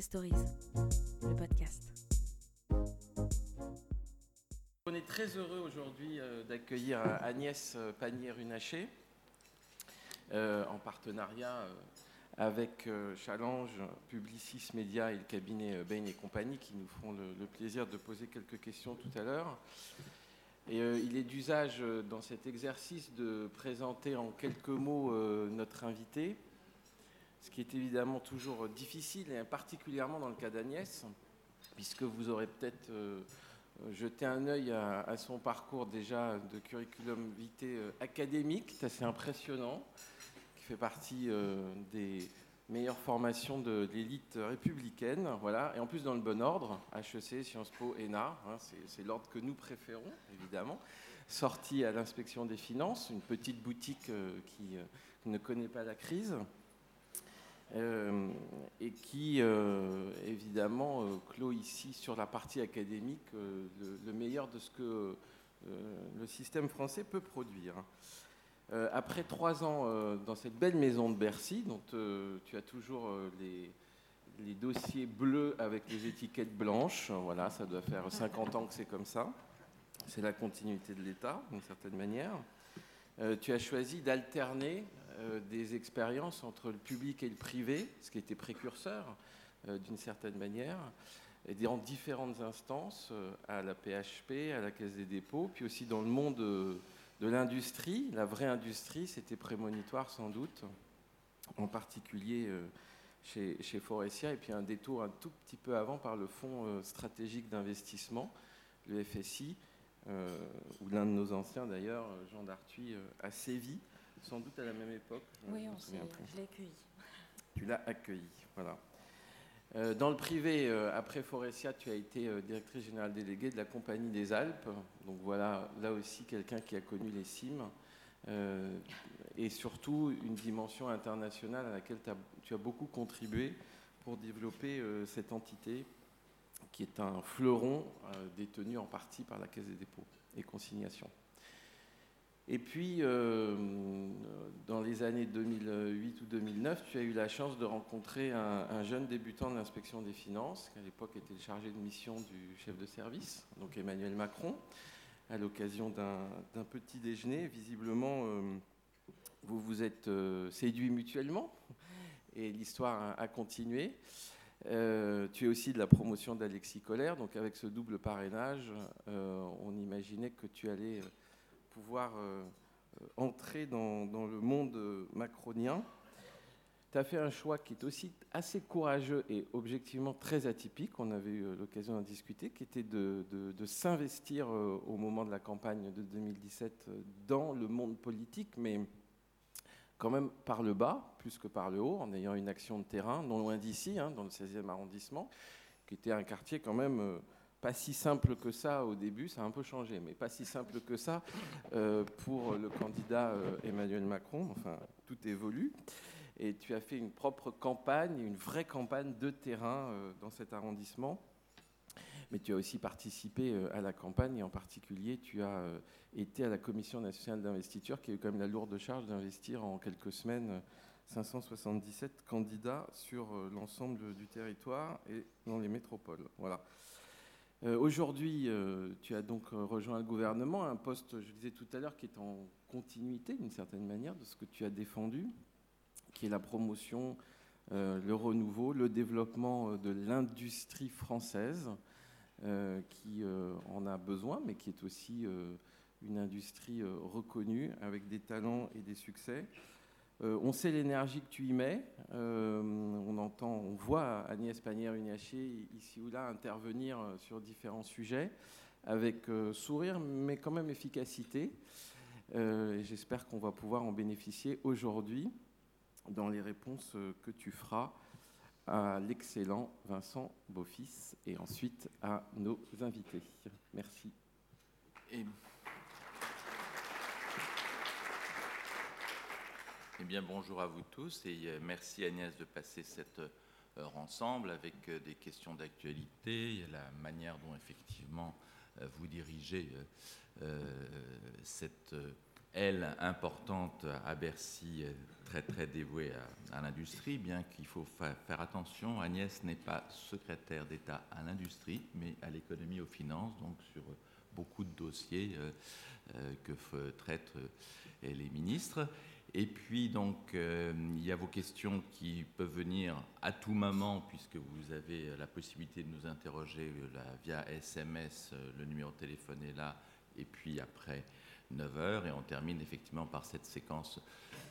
Stories, le podcast. On est très heureux aujourd'hui euh, d'accueillir euh, Agnès euh, Pannier-Runacher en partenariat avec Challenge, Publicis Média et le cabinet Bain et compagnie qui nous feront le, le plaisir de poser quelques questions tout à l'heure. Et il est d'usage dans cet exercice de présenter en quelques mots notre invité, ce qui est évidemment toujours difficile, et particulièrement dans le cas d'Agnès, puisque vous aurez peut-être jeté un œil à, son parcours déjà de curriculum vitae euh, académique, c'est assez impressionnant, qui fait partie euh, des meilleures formations de, l'élite républicaine, voilà, et en plus dans le bon ordre, HEC, Sciences Po, ENA, hein, c'est l'ordre que nous préférons, évidemment, sorti à l'inspection des finances, une petite boutique euh, qui ne connaît pas la crise, euh, et qui, euh, évidemment, euh, clôt ici sur la partie académique le, meilleur de ce que le système français peut produire. après trois ans dans cette belle maison de Bercy, dont tu as toujours les, dossiers bleus avec les étiquettes blanches, voilà, ça doit faire 50 ans que c'est comme ça. C'est la continuité de l'État, d'une certaine manière. tu as choisi d'alterner euh, des expériences entre le public et le privé, ce qui était précurseur euh, d'une certaine manière, et dans différentes instances, euh, à la PHP, à la Caisse des dépôts, puis aussi dans le monde de l'industrie. La vraie industrie, c'était prémonitoire sans doute, en particulier chez, Forestia, et puis un détour un tout petit peu avant par le Fonds stratégique d'investissement, le FSI, où l'un de nos anciens d'ailleurs, Jean Dartuy, a sévi sans doute à la même époque. Oui, on je l'ai accueilli. Tu l'as accueilli, voilà. Euh, dans le privé, euh, après Forestia, tu as été euh, directrice générale déléguée de la Compagnie des Alpes. Donc voilà, là aussi quelqu'un qui a connu les cimes. et surtout une dimension internationale à laquelle tu as beaucoup contribué pour développer cette entité qui est un fleuron détenu en partie par la Caisse des dépôts et consignations. Et puis, euh, dans les années 2008 ou 2009, tu as eu la chance de rencontrer un, jeune débutant de l'inspection des finances, qui à l'époque était le chargé de mission du chef de service, donc Emmanuel Macron, à l'occasion d'un petit déjeuner. Visiblement, euh, vous vous êtes euh, séduits mutuellement, et l'histoire a, continué. tu es aussi de la promotion d'Alexis Collère, donc avec ce double parrainage, on imaginait que tu allais pouvoir euh, euh, entrer dans, le monde euh, macronien. Tu as fait un choix qui est aussi assez courageux et objectivement très atypique, on avait eu l'occasion d'en discuter, qui était de, s'investir au moment de la campagne de 2017 dans le monde politique, mais quand même par le bas, plus que par le haut, en ayant une action de terrain, non loin d'ici, hein, dans le 16e arrondissement, qui était un quartier quand même pas si simple que ça au début, ça a un peu changé, mais pas si simple que ça euh, pour le candidat euh, Emmanuel Macron. Enfin, tout évolue. Et tu as fait une propre campagne, une vraie campagne de terrain euh, dans cet arrondissement. Mais tu as aussi participé à la campagne et en particulier, tu as été à la Commission nationale d'investiture qui a eu quand même la lourde charge d'investir en quelques semaines 577 candidats sur l'ensemble du territoire et dans les métropoles. Voilà. Euh, aujourd'hui, euh, tu as donc euh, rejoint le gouvernement, un poste, je disais tout à l'heure, qui est en continuité d'une certaine manière de ce que tu as défendu, qui est la promotion, le renouveau, le développement de l'industrie française, qui en a besoin, mais qui est aussi une industrie reconnue avec des talents et des succès. Euh, on sait l'énergie que tu y mets. Euh, on entend, on voit Agnès Pannier-Runacher ici ou là intervenir euh, sur différents sujets avec sourire, mais quand même efficacité. j'espère qu'on va pouvoir en bénéficier aujourd'hui dans les réponses que tu feras à l'excellent Vincent Beaufils et ensuite à nos invités. Merci. Eh bien, bonjour à vous tous et euh, merci Agnès de passer cette euh, heure ensemble avec euh, des questions d'actualité, la manière dont effectivement vous dirigez cette elle, importante à Bercy, très très dévouée à, l'industrie, bien qu'il faut faire attention, Agnès n'est pas secrétaire d'État à l'industrie, mais à l'économie, aux finances, donc sur beaucoup de dossiers euh, euh, que traitent euh, les ministres. Et puis, donc, il y a vos questions qui peuvent venir à tout moment, puisque vous avez la possibilité de nous interroger via SMS. Le numéro de téléphone est là. Et puis après 9 heures, et on termine effectivement par cette séquence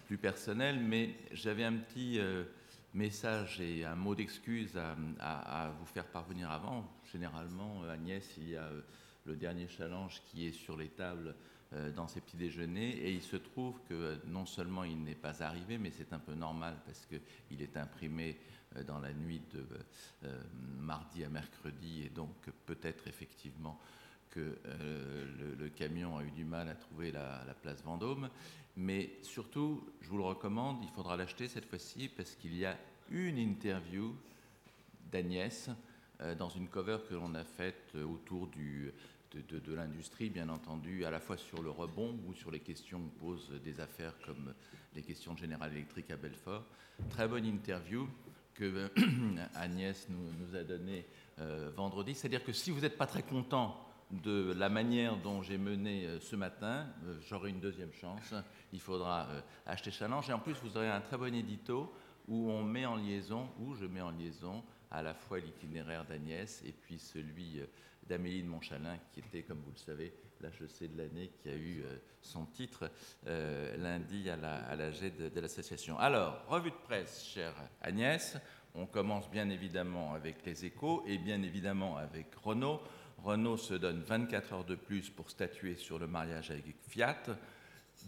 plus personnelle. Mais j'avais un petit message et un mot d'excuse à, vous faire parvenir avant. Généralement, Agnès, il y a le dernier challenge qui est sur les tables euh, dans ces petits déjeuners. Et il se trouve que non seulement il n'est pas arrivé, mais c'est un peu normal parce qu'il est imprimé euh, dans la nuit de euh, mardi à mercredi. Et donc peut-être effectivement que le, camion a eu du mal à trouver la, place Vendôme. Mais surtout, je vous le recommande, il faudra l'acheter cette fois-ci parce qu'il y a une interview d'Agnès dans une cover que l'on a faite autour du, de, l'industrie, bien entendu, à la fois sur le rebond ou sur les questions que posent des affaires comme les questions de General Electric à Belfort. Très bonne interview que Agnès nous, a donnée euh, vendredi. C'est-à-dire que si vous n'êtes pas très content de la manière dont j'ai mené euh, ce matin, euh, j'aurai une deuxième chance. Il faudra acheter Challenge. Et en plus, vous aurez un très bon édito où on met en liaison, où je mets en liaison à la fois l'itinéraire d'Agnès et puis celui d'Amélie de Montchalin, qui était, comme vous le savez, l'HEC de l'année, qui a eu euh, son titre euh, lundi à la, de, l'association. Alors, revue de presse, chère Agnès. On commence bien évidemment avec les échos et bien évidemment avec Renault. Renault se donne 24 heures de plus pour statuer sur le mariage avec Fiat.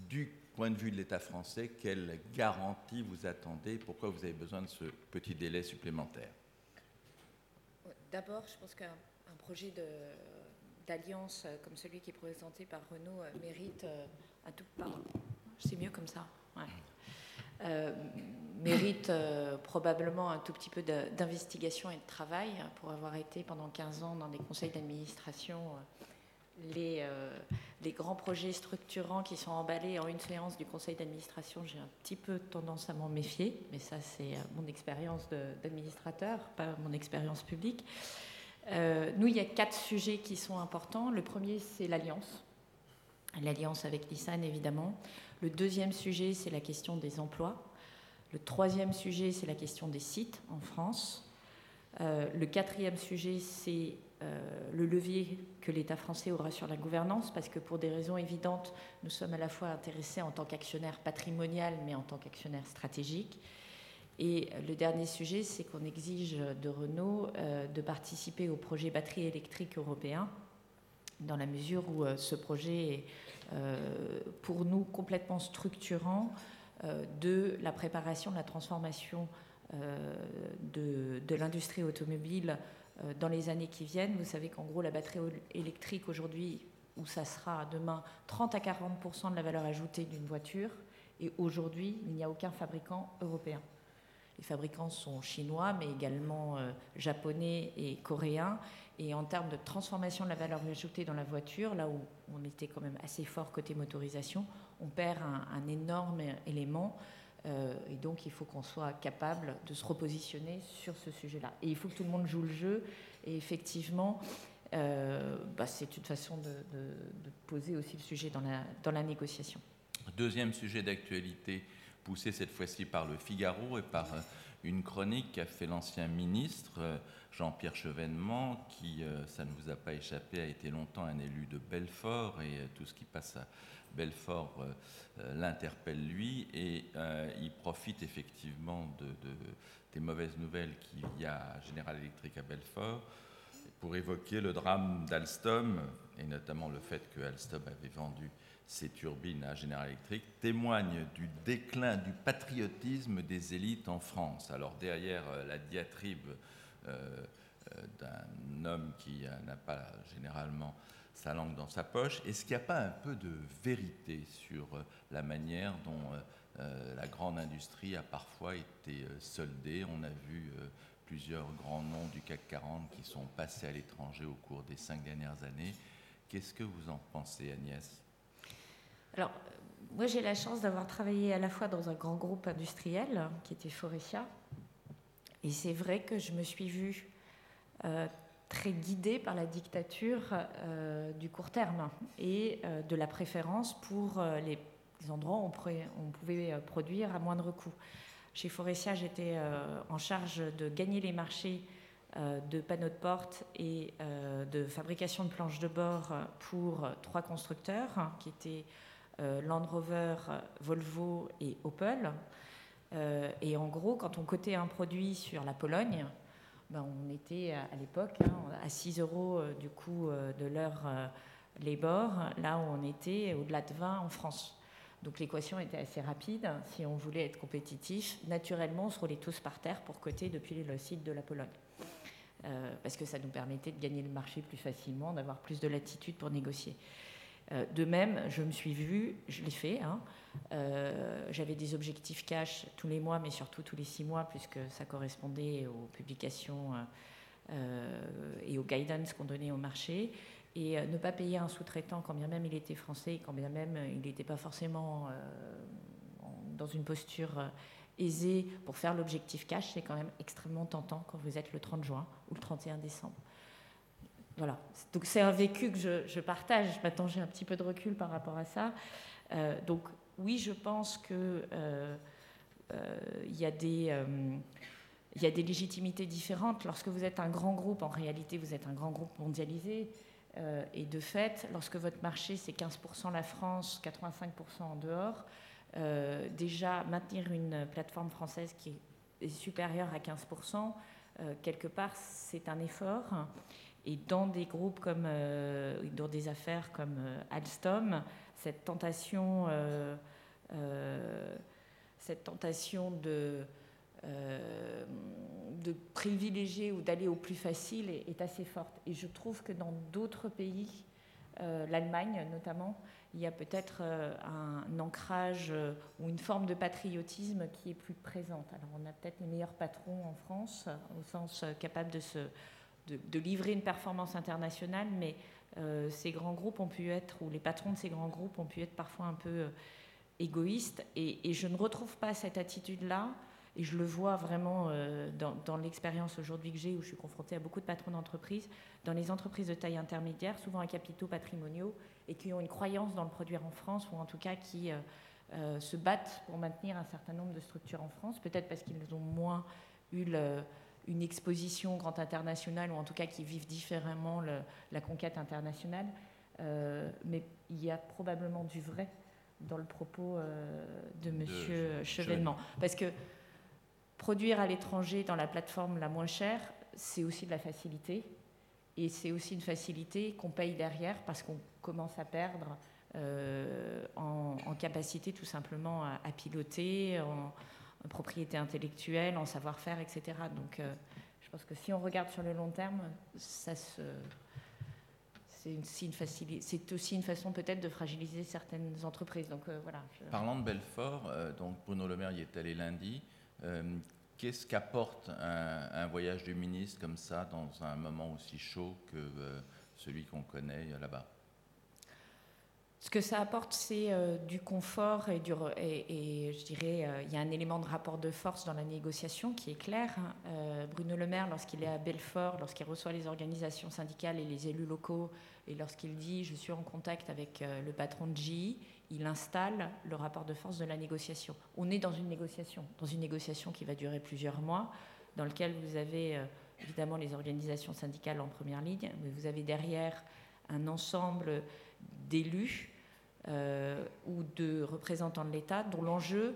Du point de vue de l'État français, quelle garantie vous attendez? Pourquoi vous avez besoin de ce petit délai supplémentaire? D'abord, je pense que projet d'alliance euh, comme celui qui est présenté par Renault euh, mérite euh, un tout. c'est mieux comme ça. mérite probablement un tout petit peu d'investigation et de travail pour avoir été pendant 15 ans dans des conseils d'administration. Les, grands projets structurants qui sont emballés en une séance du conseil d'administration, j'ai un petit peu tendance à m'en méfier, mais ça c'est mon expérience d'administrateur, pas mon expérience publique. Euh, nous, il y a quatre sujets qui sont importants. Le premier, c'est l'alliance. L'alliance avec Nissan, évidemment. Le deuxième sujet, c'est la question des emplois. Le troisième sujet, c'est la question des sites en France. Euh, le quatrième sujet, c'est euh, le levier que l'État français aura sur la gouvernance, parce que pour des raisons évidentes, nous sommes à la fois intéressés en tant qu'actionnaire patrimonial, mais en tant qu'actionnaire stratégique. Et le dernier sujet, c'est qu'on exige de Renault euh, de participer au projet batterie électrique européen, dans la mesure où euh, ce projet est euh, pour nous complètement structurant de la préparation de la transformation de, de l'industrie automobile dans les années qui viennent. Vous savez qu'en gros, la batterie électrique aujourd'hui, où ça sera demain 30 à 40% de la valeur ajoutée d'une voiture, et aujourd'hui, il n'y a aucun fabricant européen. Les fabricants sont chinois, mais également euh, japonais et coréens. Et en termes de transformation de la valeur ajoutée dans la voiture, là où on était quand même assez fort côté motorisation, on perd un, énorme élément. Euh, et donc, il faut qu'on soit capable de se repositionner sur ce sujet-là. Et il faut que tout le monde joue le jeu. Et effectivement, euh, bah, c'est une façon de, poser aussi le sujet dans la négociation. Deuxième sujet d'actualité poussé cette fois-ci par le Figaro et par euh, une chronique qu'a fait l'ancien ministre euh, Jean-Pierre Chevènement, qui, euh, ça ne vous a pas échappé, a été longtemps un élu de Belfort et tout ce qui passe à Belfort l'interpelle lui et il profite effectivement de, des mauvaises nouvelles qu'il y a à General Electric à Belfort pour évoquer le drame d'Alstom et notamment le fait que Alstom avait vendu ces turbines à General Electric témoignent du déclin du patriotisme des élites en France. Alors derrière euh, la diatribe euh, euh, d'un homme qui n'a pas généralement sa langue dans sa poche, est-ce qu'il n'y a pas un peu de vérité sur la manière dont la grande industrie a parfois été soldée? On a vu plusieurs grands noms du CAC 40 qui sont passés à l'étranger au cours des cinq dernières années. Qu'est-ce que vous en pensez, Agnès? Alors, moi, j'ai la chance d'avoir travaillé à la fois dans un grand groupe industriel qui était Forestia, et c'est vrai que je me suis vue euh, très guidée par la dictature euh, du court terme et euh, de la préférence pour les, endroits où on, pouvait produire à moindre coût. Chez Forestia, j'étais en charge de gagner les marchés de panneaux de porte et de fabrication de planches de bord pour trois constructeurs qui étaient Land Rover, Volvo et Opel. Euh, et en gros, quand on cotait un produit sur la Pologne, ben, on était à, l'époque hein, à 6 euros euh, du coût euh, de l'heure les bords, là où on était au-delà de 20 en France. Donc l'équation était assez rapide. Si on voulait être compétitif, naturellement, on se roulait tous par terre pour coter depuis le site de la Pologne. parce que ça nous permettait de gagner le marché plus facilement, d'avoir plus de latitude pour négocier. Euh, de même, je me suis vue, je l'ai fait, hein, euh, j'avais des objectifs cash tous les mois, mais surtout tous les six mois, puisque ça correspondait aux publications euh, et aux guidance qu'on donnait au marché. Et ne pas payer un sous-traitant, quand bien même il était français, quand bien même il n'était pas forcément dans une posture aisée pour faire l'objectif cash, c'est quand même extrêmement tentant quand vous êtes le 30 juin ou le 31 décembre. Voilà. Donc c'est un vécu que je, partage. Maintenant, j'ai un petit peu de recul par rapport à ça. Euh, donc oui, je pense que euh, euh, y a des il y a des légitimités différentes. Lorsque vous êtes un grand groupe, en réalité, vous êtes un grand groupe mondialisé. et de fait, lorsque votre marché, c'est 15% la France, 85% en dehors, déjà maintenir une plateforme française qui est supérieure à 15%, quelque part, c'est un effort. Et dans des groupes comme, euh, dans des affaires comme euh, Alstom, cette tentation, euh, cette tentation de, de privilégier ou d'aller au plus facile est, assez forte. Et je trouve que dans d'autres pays, l'Allemagne notamment, il y a peut-être un, ancrage ou une forme de patriotisme qui est plus présente. Alors on a peut-être les meilleurs patrons en France, au sens capable de se de, livrer une performance internationale, mais euh, ces grands groupes ont pu être, ou les patrons de ces grands groupes ont pu être parfois un peu euh, égoïstes, et, je ne retrouve pas cette attitude-là, et je le vois vraiment euh, dans, l'expérience aujourd'hui que j'ai, où je suis confrontée à beaucoup de patrons d'entreprises, dans les entreprises de taille intermédiaire, souvent à capitaux patrimoniaux, et qui ont une croyance dans le produire en France, ou en tout cas qui se battent pour maintenir un certain nombre de structures en France, peut-être parce qu'ils ont moins eu le une exposition grand internationale, ou en tout cas qui vivent différemment la conquête internationale. Euh, mais il y a probablement du vrai dans le propos euh, de M. Chevènement. Parce que produire à l'étranger dans la plateforme la moins chère, c'est aussi de la facilité. Et c'est aussi une facilité qu'on paye derrière parce qu'on commence à perdre euh, en, capacité tout simplement à, à piloter, en, propriété intellectuelle, en savoir-faire, etc. Donc, euh, je pense que si on regarde sur le long terme, ça se, c'est aussi, une façon peut-être de fragiliser certaines entreprises. Donc euh, voilà. Parlant de Belfort, euh, donc Bruno Le Maire y est allé lundi. Qu'est-ce qu'apporte un, voyage du ministre comme ça dans un moment aussi chaud que celui qu'on connaît là-bas? Ce que ça apporte, c'est euh, du confort et, je dirais, euh, il y a un élément de rapport de force dans la négociation qui est clair. Euh, Bruno Le Maire, lorsqu'il est à Belfort, lorsqu'il reçoit les organisations syndicales et les élus locaux, et lorsqu'il dit je suis en contact avec le patron de GE, il installe le rapport de force de la négociation. On est dans une négociation, dans une négociation qui va durer plusieurs mois, dans laquelle vous avez évidemment les organisations syndicales en première ligne, mais vous avez derrière un ensemble d'élus ou de représentants de l'État, dont l'enjeu,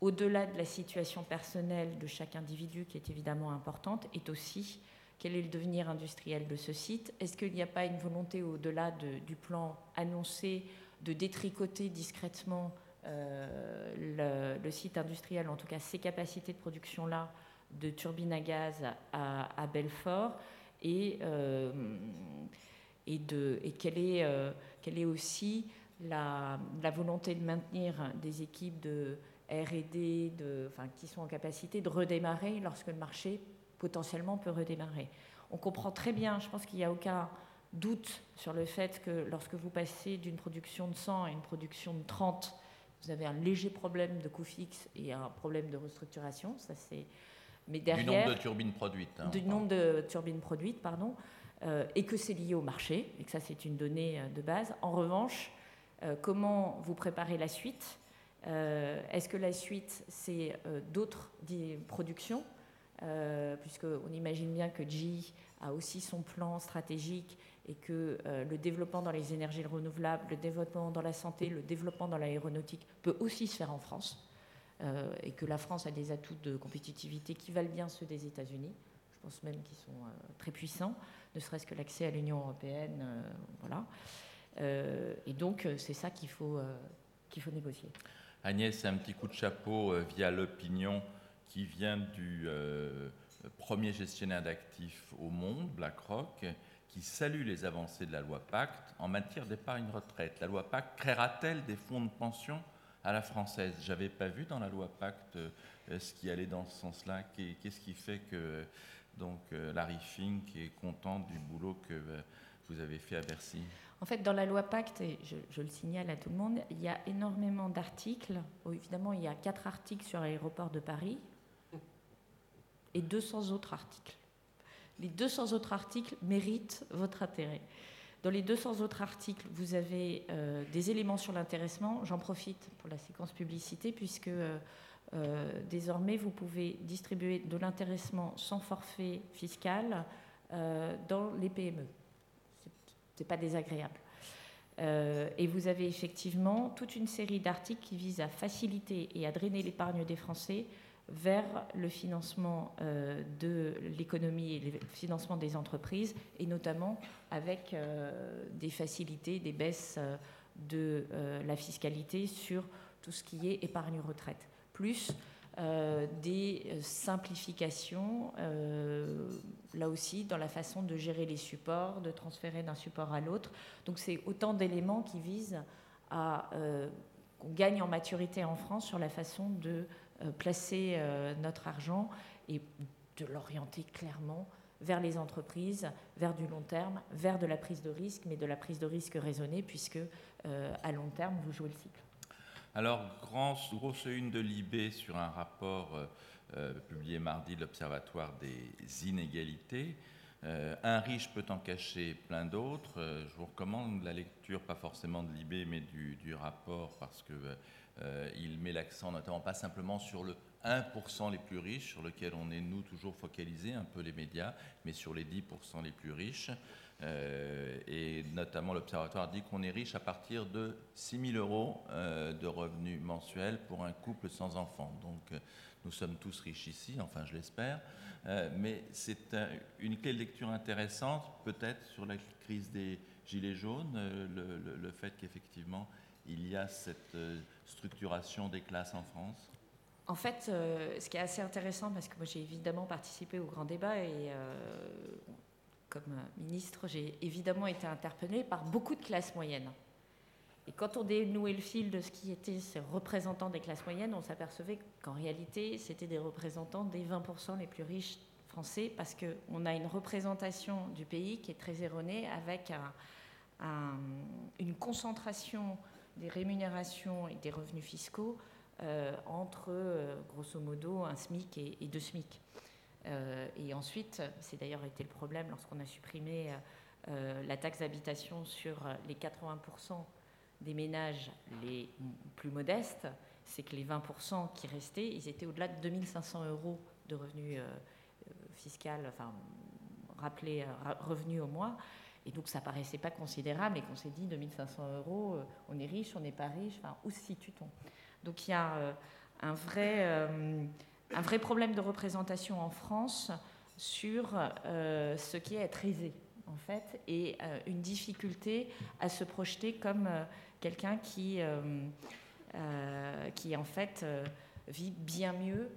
au-delà de la situation personnelle de chaque individu, qui est évidemment importante, est aussi quel est le devenir industriel de ce site. Est-ce qu'il n'y a pas une volonté, au-delà du plan annoncé, de détricoter discrètement euh, le, site industriel, en tout cas ses capacités de production-là, de turbines à gaz à, Belfort et, euh, est, quelle est aussi la, volonté de maintenir des équipes de RD enfin, qui sont en capacité de redémarrer lorsque le marché potentiellement peut redémarrer. On comprend très bien, je pense qu'il n'y a aucun doute sur le fait que lorsque vous passez d'une production de 100 à une production de 30, vous avez un léger problème de coût fixe et un problème de restructuration. Ça, c'est... Mais derrière, du nombre de turbines produites. Hein, du nombre de turbines produites, pardon, euh, et que c'est lié au marché, et que ça, c'est une donnée euh, de base. En revanche, comment vous préparez la suite Est-ce que la suite, c'est d'autres productions Puisqu'on imagine bien que GE a aussi son plan stratégique et que euh, le développement dans les énergies renouvelables, le développement dans la santé, le développement dans l'aéronautique peut aussi se faire en France, euh, et que la France a des atouts de compétitivité qui valent bien ceux des États-Unis. Je pense même qu'ils sont euh, très puissants, ne serait-ce que l'accès à l'Union européenne, voilà. Et donc c'est ça qu'il faut qu'il faut négocier. Agnès, un petit coup de chapeau via l'opinion qui vient du premier gestionnaire d'actifs au monde, BlackRock, qui salue les avancées de la loi Pacte en matière d'épargne retraite. La loi Pacte créera-t-elle des fonds de pension à la française? J'avais pas vu dans la loi Pacte euh, ce qui allait dans ce sens-là. Qu'est-ce qui fait que donc euh, Larry Fink est content du boulot que euh, vous avez fait à Bercy en fait, dans la loi Pacte, et je, le signale à tout le monde, il y a énormément d'articles. évidemment, il y a quatre articles sur l'aéroport de Paris et 200 autres articles les 200 autres articles méritent votre intérêt. Dans les 200 autres articles, vous avez euh, des éléments sur l'intéressement. J'en profite pour la séquence publicité, puisque euh, désormais, vous pouvez distribuer de l'intéressement sans forfait fiscal dans les PME. Ce n'est pas désagréable. et vous avez effectivement toute une série d'articles qui visent à faciliter et à drainer l'épargne des Français vers le financement euh, de l'économie et le financement des entreprises, et notamment avec euh, des facilités, des baisses euh, de la fiscalité sur tout ce qui est épargne retraite, plus des simplifications, là aussi, dans la façon de gérer les supports, de transférer d'un support à l'autre. Donc c'est autant d'éléments qui visent à qu'on gagne en maturité en France sur la façon de euh, placer euh, notre argent et de l'orienter clairement vers les entreprises, vers du long terme, vers de la prise de risque, mais de la prise de risque raisonnée, puisque euh, à long terme, vous jouez le cycle. Alors, grosse une de l'IB sur un rapport publié mardi de l'Observatoire des inégalités. un riche peut en cacher plein d'autres. je vous recommande la lecture, pas forcément de l'IB, mais du, rapport, parce que euh, il met l'accent notamment pas simplement sur le 1% les plus riches, sur lequel on est nous toujours focalisés, un peu les médias, mais sur les 10% les plus riches. Euh, et notamment l'Observatoire dit qu'on est riche à partir de 6 000 euros euh, de revenus mensuels pour un couple sans enfants. Donc nous sommes tous riches ici, enfin je l'espère. mais c'est une clé de lecture intéressante, peut-être sur la crise des gilets jaunes, le fait qu'effectivement il y a cette structuration des classes en France En fait, euh, ce qui est assez intéressant, parce que moi j'ai évidemment participé au grand débat et euh, comme ministre, j'ai évidemment été interpellée par beaucoup de classes moyennes. Et quand on dénouait le fil de ce qui étaient ces représentants des classes moyennes, on s'apercevait qu'en réalité, c'était des représentants des 20% les plus riches français, parce qu'on a une représentation du pays qui est très erronée, avec une concentration des rémunérations et des revenus fiscaux euh, entre, euh, grosso modo, un SMIC et, deux SMIC. Euh, et ensuite, c'est d'ailleurs été le problème lorsqu'on a supprimé la taxe d'habitation sur les 80% des ménages les plus modestes, c'est que les 20% qui restaient, ils étaient au-delà de 2500 euros de revenus fiscaux, enfin, rappelés revenus au mois. Et donc ça paraissait pas considérable et qu'on s'est dit 2500 euros, euh, on est riche, on n'est pas riche, enfin, où se situe-t-on? Donc il y a euh, un, vrai, euh, un vrai problème de représentation en France sur ce qui est être aisé, en fait, et une difficulté à se projeter comme quelqu'un qui, qui, en fait, vit bien mieux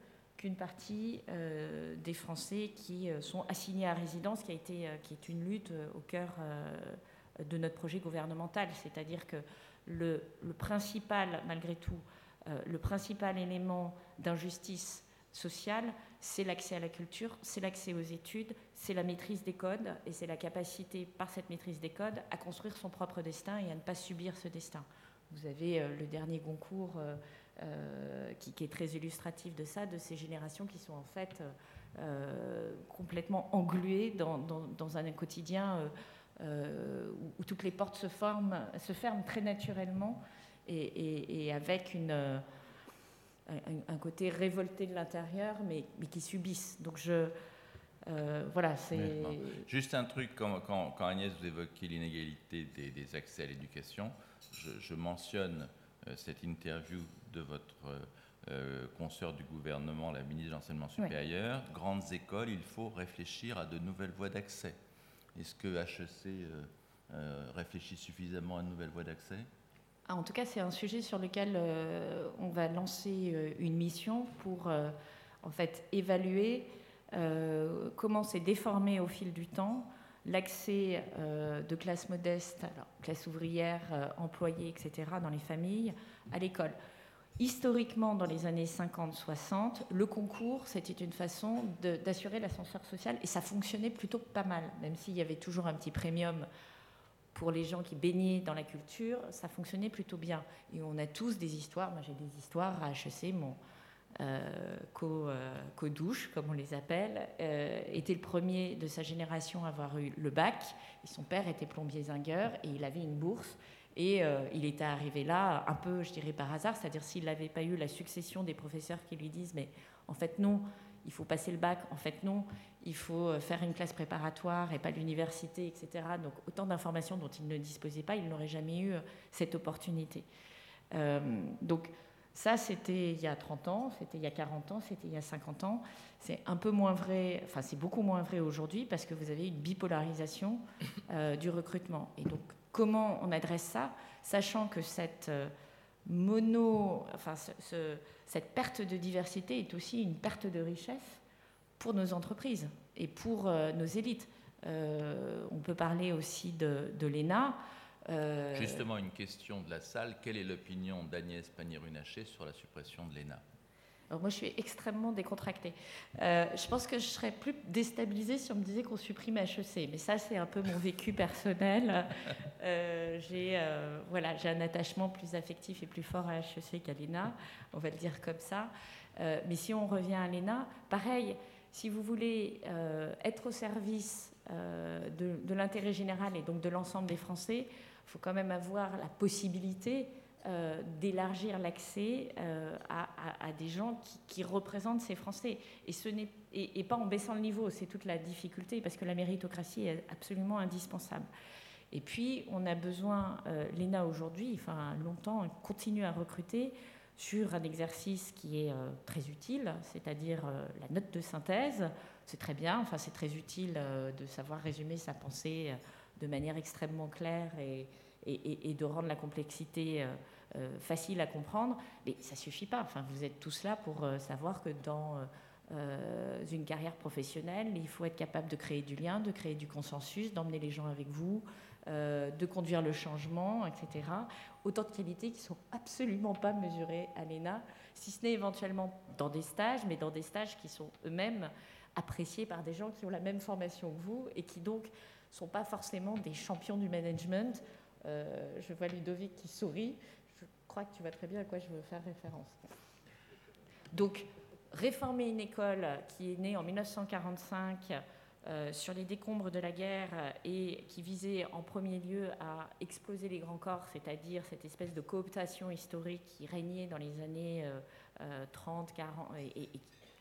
qu'une partie euh, des Français qui euh, sont assignés à résidence, qui, a été, euh, qui est une lutte au cœur de notre projet gouvernemental. C'est-à-dire que le, principal, malgré tout, le principal élément d'injustice social, c'est l'accès à la culture, c'est l'accès aux études, c'est la maîtrise des codes et c'est la capacité, par cette maîtrise des codes, à construire son propre destin et à ne pas subir ce destin. Vous avez le dernier Goncourt qui, est très illustratif de ça, de ces générations qui sont en fait complètement engluées dans, un quotidien euh, où, toutes les portes se ferment très naturellement et, avec une, un, côté révolté de l'intérieur, mais, mais, qui subissent. Donc je, euh, voilà, c'est. Juste un truc, quand, quand, Agnès vous évoquez l'inégalité des, accès à l'éducation, je, mentionne euh, cette interview de votre euh, consoeur du gouvernement, la ministre de l'Enseignement supérieur. Grandes écoles, il faut réfléchir à de nouvelles voies d'accès. Est-ce que HEC euh, réfléchit suffisamment à de nouvelles voies d'accès? Ah, En tout cas, c'est un sujet sur lequel euh, on va lancer une mission pour en fait évaluer comment s'est déformé au fil du temps l'accès de classes modestes, alors, classe ouvrière, employées, etc., dans les familles, à l'école. Historiquement, dans les années 50-60, le concours, c'était une façon d'assurer l'ascenseur social et ça fonctionnait plutôt pas mal, même s'il y avait toujours un petit premium pour les gens qui baignaient dans la culture, ça fonctionnait plutôt bien. Et on a tous des histoires, moi j'ai des histoires à HEC, mon euh, co-douche, comme on les appelle, euh, était le premier de sa génération à avoir eu le bac, et son père était plombier zingueur, et il avait une bourse, et euh, il était arrivé là un peu, je dirais, par hasard, c'est-à-dire s'il n'avait pas eu la succession des professeurs qui lui disent, mais en fait non, il faut passer le bac, en fait non, il faut euh, faire une classe préparatoire et pas l'université, etc. Donc autant d'informations dont il ne disposait pas, il n'aurait jamais eu euh, cette opportunité. donc ça, c'était il y a 30 ans, c'était il y a 40 ans, c'était il y a 50 ans. C'est un peu moins vrai, enfin c'est beaucoup moins vrai aujourd'hui parce que vous avez une bipolarisation du recrutement. Et donc comment on adresse ça, sachant que euh, mono, enfin, cette perte de diversité est aussi une perte de richesse pour nos entreprises et pour euh, nos élites. Euh, on peut parler aussi de, l'ENA. Justement, une question de la salle. Quelle est l'opinion d'Agnès Pannier-Runacher sur la suppression de l'ENA? Moi, je suis extrêmement décontractée. Euh, je pense que je serais plus déstabilisée si on me disait qu'on supprime HEC. Mais ça, c'est un peu mon vécu personnel. Euh, j'ai euh, voilà, j'ai un attachement plus affectif et plus fort à HEC qu'à l'ENA, on va le dire comme ça. mais si on revient à l'ENA, pareil, si vous voulez être au service de, de l'intérêt général et donc de l'ensemble des Français, il faut quand même avoir la possibilité euh, d'élargir l'accès euh, à, des gens qui, représentent ces Français. Et, ce n'est, et, pas en baissant le niveau, c'est toute la difficulté, parce que la méritocratie est absolument indispensable. Et puis, on a besoin, euh, l'ENA aujourd'hui, enfin longtemps, continue à recruter sur un exercice qui est très utile, c'est-à-dire la note de synthèse. C'est très bien, enfin c'est très utile de savoir résumer sa pensée de manière extrêmement claire et, de rendre la complexité euh, euh, facile à comprendre, mais ça suffit pas. Enfin, vous êtes tous là pour euh, savoir que dans une carrière professionnelle, il faut être capable de créer du lien, de créer du consensus, d'emmener les gens avec vous, de conduire le changement, etc. Autant de qualités qui sont absolument pas mesurées à l'ENA, si ce n'est éventuellement dans des stages, mais dans des stages qui sont eux-mêmes appréciés par des gens qui ont la même formation que vous et qui donc sont pas forcément des champions du management euh, je vois Ludovic qui sourit. Je crois que tu vois très bien à quoi je veux faire référence. Donc, réformer une école qui est née en 1945 euh, sur les décombres de la guerre et qui visait en premier lieu à exploser les grands corps, c'est-à-dire cette espèce de cooptation historique qui régnait dans les années 30, euh, 40 et,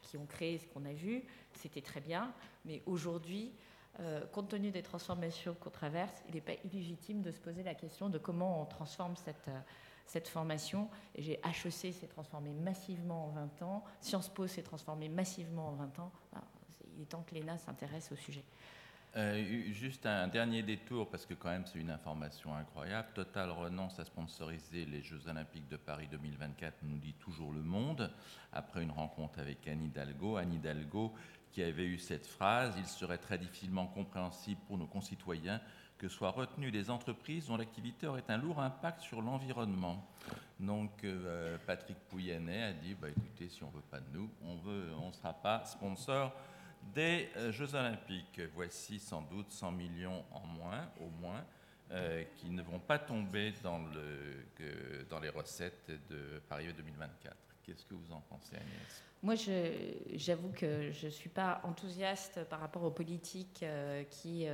qui ont créé ce qu'on a vu, c'était très bien. Mais aujourd'hui, euh, compte tenu des transformations qu'on traverse, il n'est pas illégitime de se poser la question de comment on transforme cette, euh, formation. Et j'ai HEC s'est transformé massivement en 20 ans, Sciences Po s'est transformé massivement en 20 ans. Il est temps que l'ENA s'intéresse au sujet. Euh, juste un dernier détour, parce que quand même c'est une information incroyable. Total renonce à sponsoriser les Jeux Olympiques de Paris 2024, nous dit toujours le monde, après une rencontre avec Anne Hidalgo. Anne Hidalgo qui avait eu cette phrase, il serait très difficilement compréhensible pour nos concitoyens que soient retenues des entreprises dont l'activité aurait un lourd impact sur l'environnement. Donc euh, Patrick Pouyanné a dit, bah, écoutez, si on ne veut pas de nous, on ne sera pas sponsor des euh, Jeux olympiques. Voici sans doute 100 millions en moins, au moins, euh, qui ne vont pas tomber dans, le, dans les recettes de Paris 2024. Qu'est-ce que vous en pensez, Agnès? Moi, j'avoue que je ne suis pas enthousiaste par rapport aux politiques euh, qui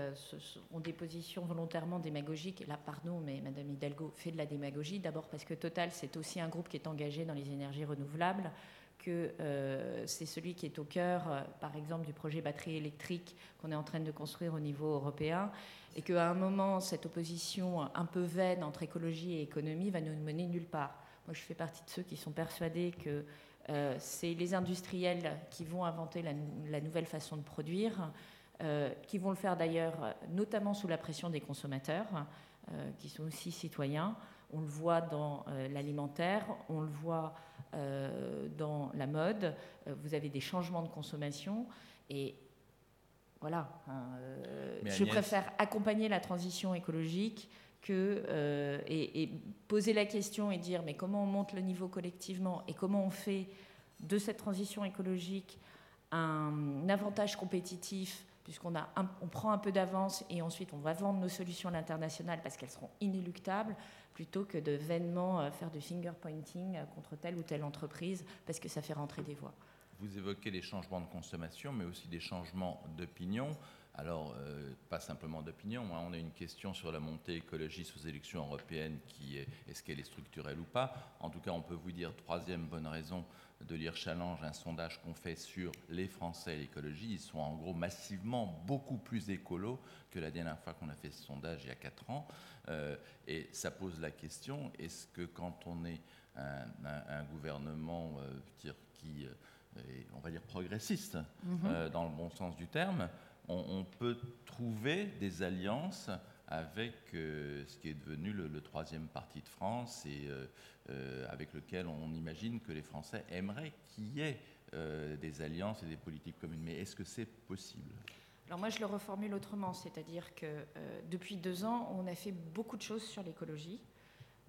ont des positions volontairement démagogiques. Là, pardon, mais Madame Hidalgo fait de la démagogie. D'abord parce que Total, c'est aussi un groupe qui est engagé dans les énergies renouvelables, que euh, c'est celui qui est au cœur, par exemple, du projet batterie électrique qu'on est en train de construire au niveau européen, et qu'à un moment, cette opposition un peu vaine entre écologie et économie va nous mener nulle part. Moi, je fais partie de ceux qui sont persuadés que euh, c'est les industriels qui vont inventer la, nouvelle façon de produire, euh, qui vont le faire d'ailleurs notamment sous la pression des consommateurs, euh, qui sont aussi citoyens. On le voit dans l'alimentaire, on le voit dans la mode. vous avez des changements de consommation et voilà. Hein, je préfère accompagner la transition écologique que, euh, et, poser la question et dire mais comment on monte le niveau collectivement et comment on fait de cette transition écologique un avantage compétitif puisqu'on a on prend un peu d'avance et ensuite on va vendre nos solutions à l'international parce qu'elles seront inéluctables plutôt que de vainement euh, faire du finger pointing contre telle ou telle entreprise parce que ça fait rentrer des voix. Vous évoquez les changements de consommation, mais aussi des changements d'opinion. Alors, euh, pas simplement d'opinion, hein. on a une question sur la montée écologiste aux élections européennes qui est est-ce qu'elle est structurelle ou pas? En tout cas, on peut vous dire, troisième bonne raison de lire Challenge, un sondage qu'on fait sur les Français et l'écologie. Ils sont en gros massivement beaucoup plus écolos que la dernière fois qu'on a fait ce sondage il y a quatre ans. Euh, et ça pose la question est-ce que quand on est un, gouvernement euh, qui est, on va dire, progressiste, mm-hmm. dans le bon sens du terme, on, peut trouver des alliances avec euh, ce qui est devenu le, troisième parti de France et euh, euh, avec lequel on imagine que les Français aimeraient qu'il y ait des alliances et des politiques communes. Mais est-ce que c'est possible? Alors moi, je le reformule autrement, c'est-à-dire que depuis deux ans, on a fait beaucoup de choses sur l'écologie,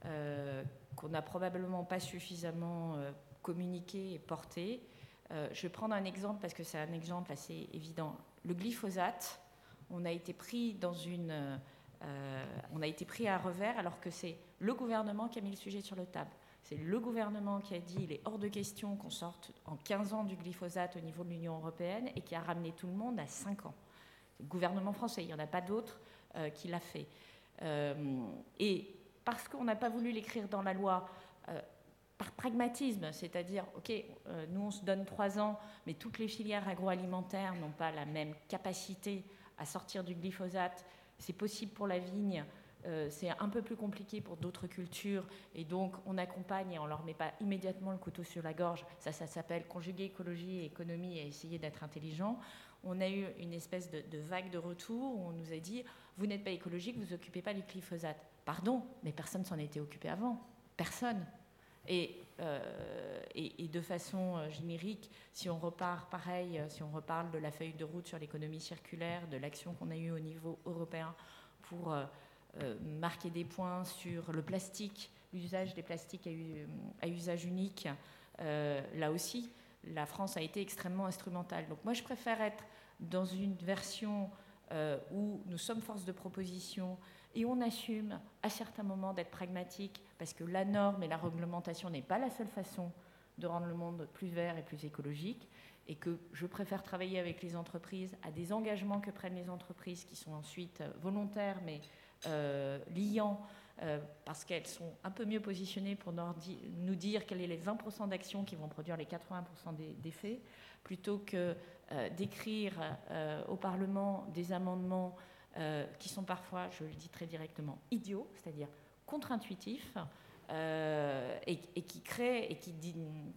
qu'on n'a probablement pas suffisamment communiqué et porté. je vais prendre un exemple parce que c'est un exemple assez évident le glyphosate, on a été pris dans une, euh, on a été pris à revers alors que c'est le gouvernement qui a mis le sujet sur le table. C'est le gouvernement qui a dit il est hors de question qu'on sorte en 15 ans du glyphosate au niveau de l'Union européenne et qui a ramené tout le monde à 5 ans. C'est le gouvernement français, il n'y en a pas d'autre euh, qui l'a fait. Euh, et parce qu'on n'a pas voulu l'écrire dans la loi, par pragmatisme, c'est-à-dire, OK, nous on se donne trois ans, mais toutes les filières agroalimentaires n'ont pas la même capacité à sortir du glyphosate. C'est possible pour la vigne, euh, c'est un peu plus compliqué pour d'autres cultures, et donc on accompagne et on ne leur met pas immédiatement le couteau sur la gorge. Ça, ça s'appelle conjuguer écologie et économie et essayer d'être intelligent. On a eu une espèce de, vague de retour où on nous a dit, vous n'êtes pas écologique, vous occupez pas du glyphosate. Pardon, mais personne s'en était occupé avant. Personne. Euh, et, de façon euh, générique, si on repart pareil, euh, si on reparle de la feuille de route sur l'économie circulaire, de l'action qu'on a eue au niveau européen pour marquer des points sur le plastique, l'usage des plastiques à, usage unique, là aussi, la France a été extrêmement instrumentale. Donc moi, je préfère être dans une version où nous sommes force de proposition, et on assume à certains moments d'être pragmatique parce que la norme et la réglementation n'est pas la seule façon de rendre le monde plus vert et plus écologique. Et que je préfère travailler avec les entreprises à des engagements que prennent les entreprises qui sont ensuite euh, volontaires mais euh, liants euh, parce qu'elles sont un peu mieux positionnées pour nous dire quels sont les 20% d'actions qui vont produire les 80% des, plutôt que d'écrire au Parlement des amendements qui sont parfois, je le dis très directement, idiots, c'est-à-dire contre-intuitifs, euh, et, qui créent et qui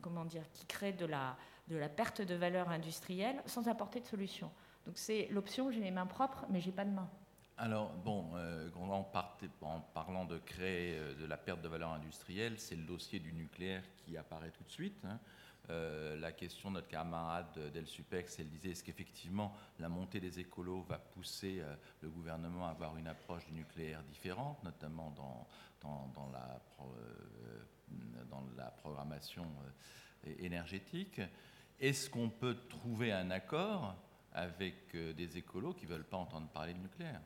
comment dire, qui créent de la, de la perte de valeur industrielle sans apporter de solution. Donc c'est l'option, j'ai les mains propres, mais j'ai pas de mains. Alors, bon, euh, en, parlant de créer de la perte de valeur industrielle, c'est le dossier du nucléaire qui apparaît tout de suite. Hein. Euh, la question de notre camarade Del Supex, elle disait est-ce qu'effectivement la montée des écolos va pousser euh, le gouvernement à avoir une approche du nucléaire différente, notamment dans, dans, la, dans la programmation énergétique? Est-ce qu'on peut trouver un accord avec des écolos qui ne veulent pas entendre parler de nucléaire?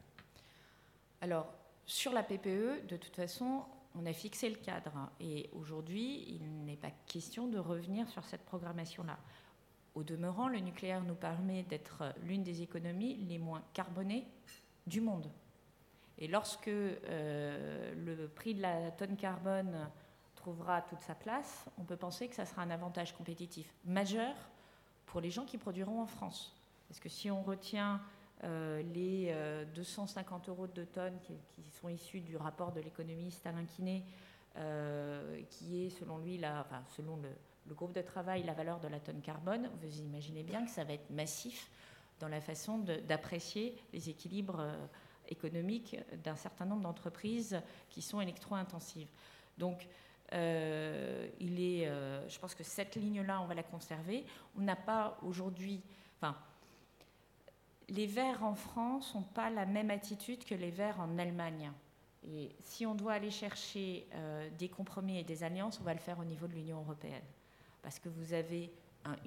Alors, sur la PPE, de toute façon, on a fixé le cadre. Et aujourd'hui, il n'est pas question de revenir sur cette programmation-là. Au demeurant, le nucléaire nous permet d'être l'une des économies les moins carbonées du monde. Et lorsque euh, le prix de la tonne carbone trouvera toute sa place, on peut penser que ça sera un avantage compétitif majeur pour les gens qui produiront en France. Parce que si on retient les 250 euh, euros de tonnes qui, sont issus du rapport de l'économiste Alain Quinet, euh, qui est selon lui, la, enfin, selon le, groupe de travail, la valeur de la tonne carbone, vous imaginez bien que ça va être massif dans la façon d'apprécier les équilibres économiques d'un certain nombre d'entreprises qui sont électro-intensives. Donc, il est, je pense que cette ligne-là, on va la conserver. On n'a pas aujourd'hui, enfin, les Verts en France n'ont pas la même attitude que les Verts en Allemagne. Et si on doit aller chercher euh, des compromis et des alliances, on va le faire au niveau de l'Union européenne. Parce que vous avez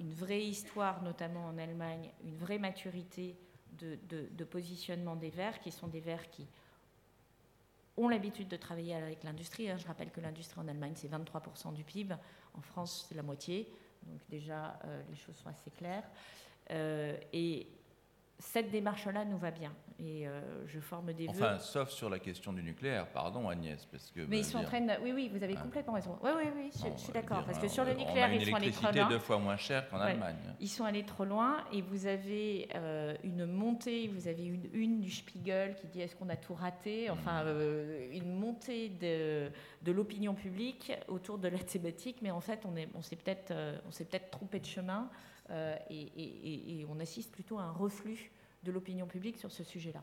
une vraie histoire, notamment en Allemagne, une vraie maturité de, positionnement des Verts, qui sont des Verts qui ont l'habitude de travailler avec l'industrie. Hein. Je rappelle que l'industrie en Allemagne, c'est 23% du PIB. En France, c'est la moitié. Donc déjà, euh, les choses sont assez claires. Euh, et cette démarche-là nous va bien. Et euh, je forme des vœux. Enfin, sauf sur la question du nucléaire, pardon Agnès, parce que. Mais ils sont en train de... Oui, oui, vous avez ah. complètement raison. Oui, oui, oui, je, suis d'accord. Parce que sur le nucléaire, ils sont allés trop loin. deux fois moins cher qu'en Allemagne. Ils sont allés trop loin et vous avez euh, une montée, vous avez une une du Spiegel qui dit est-ce qu'on a tout raté? Enfin, hmm. euh, une montée de, de l'opinion publique autour de la thématique, mais en fait, on, est, on s'est peut-être peut trompé de chemin. Euh, et, on assiste plutôt à un reflux de l'opinion publique sur ce sujet-là.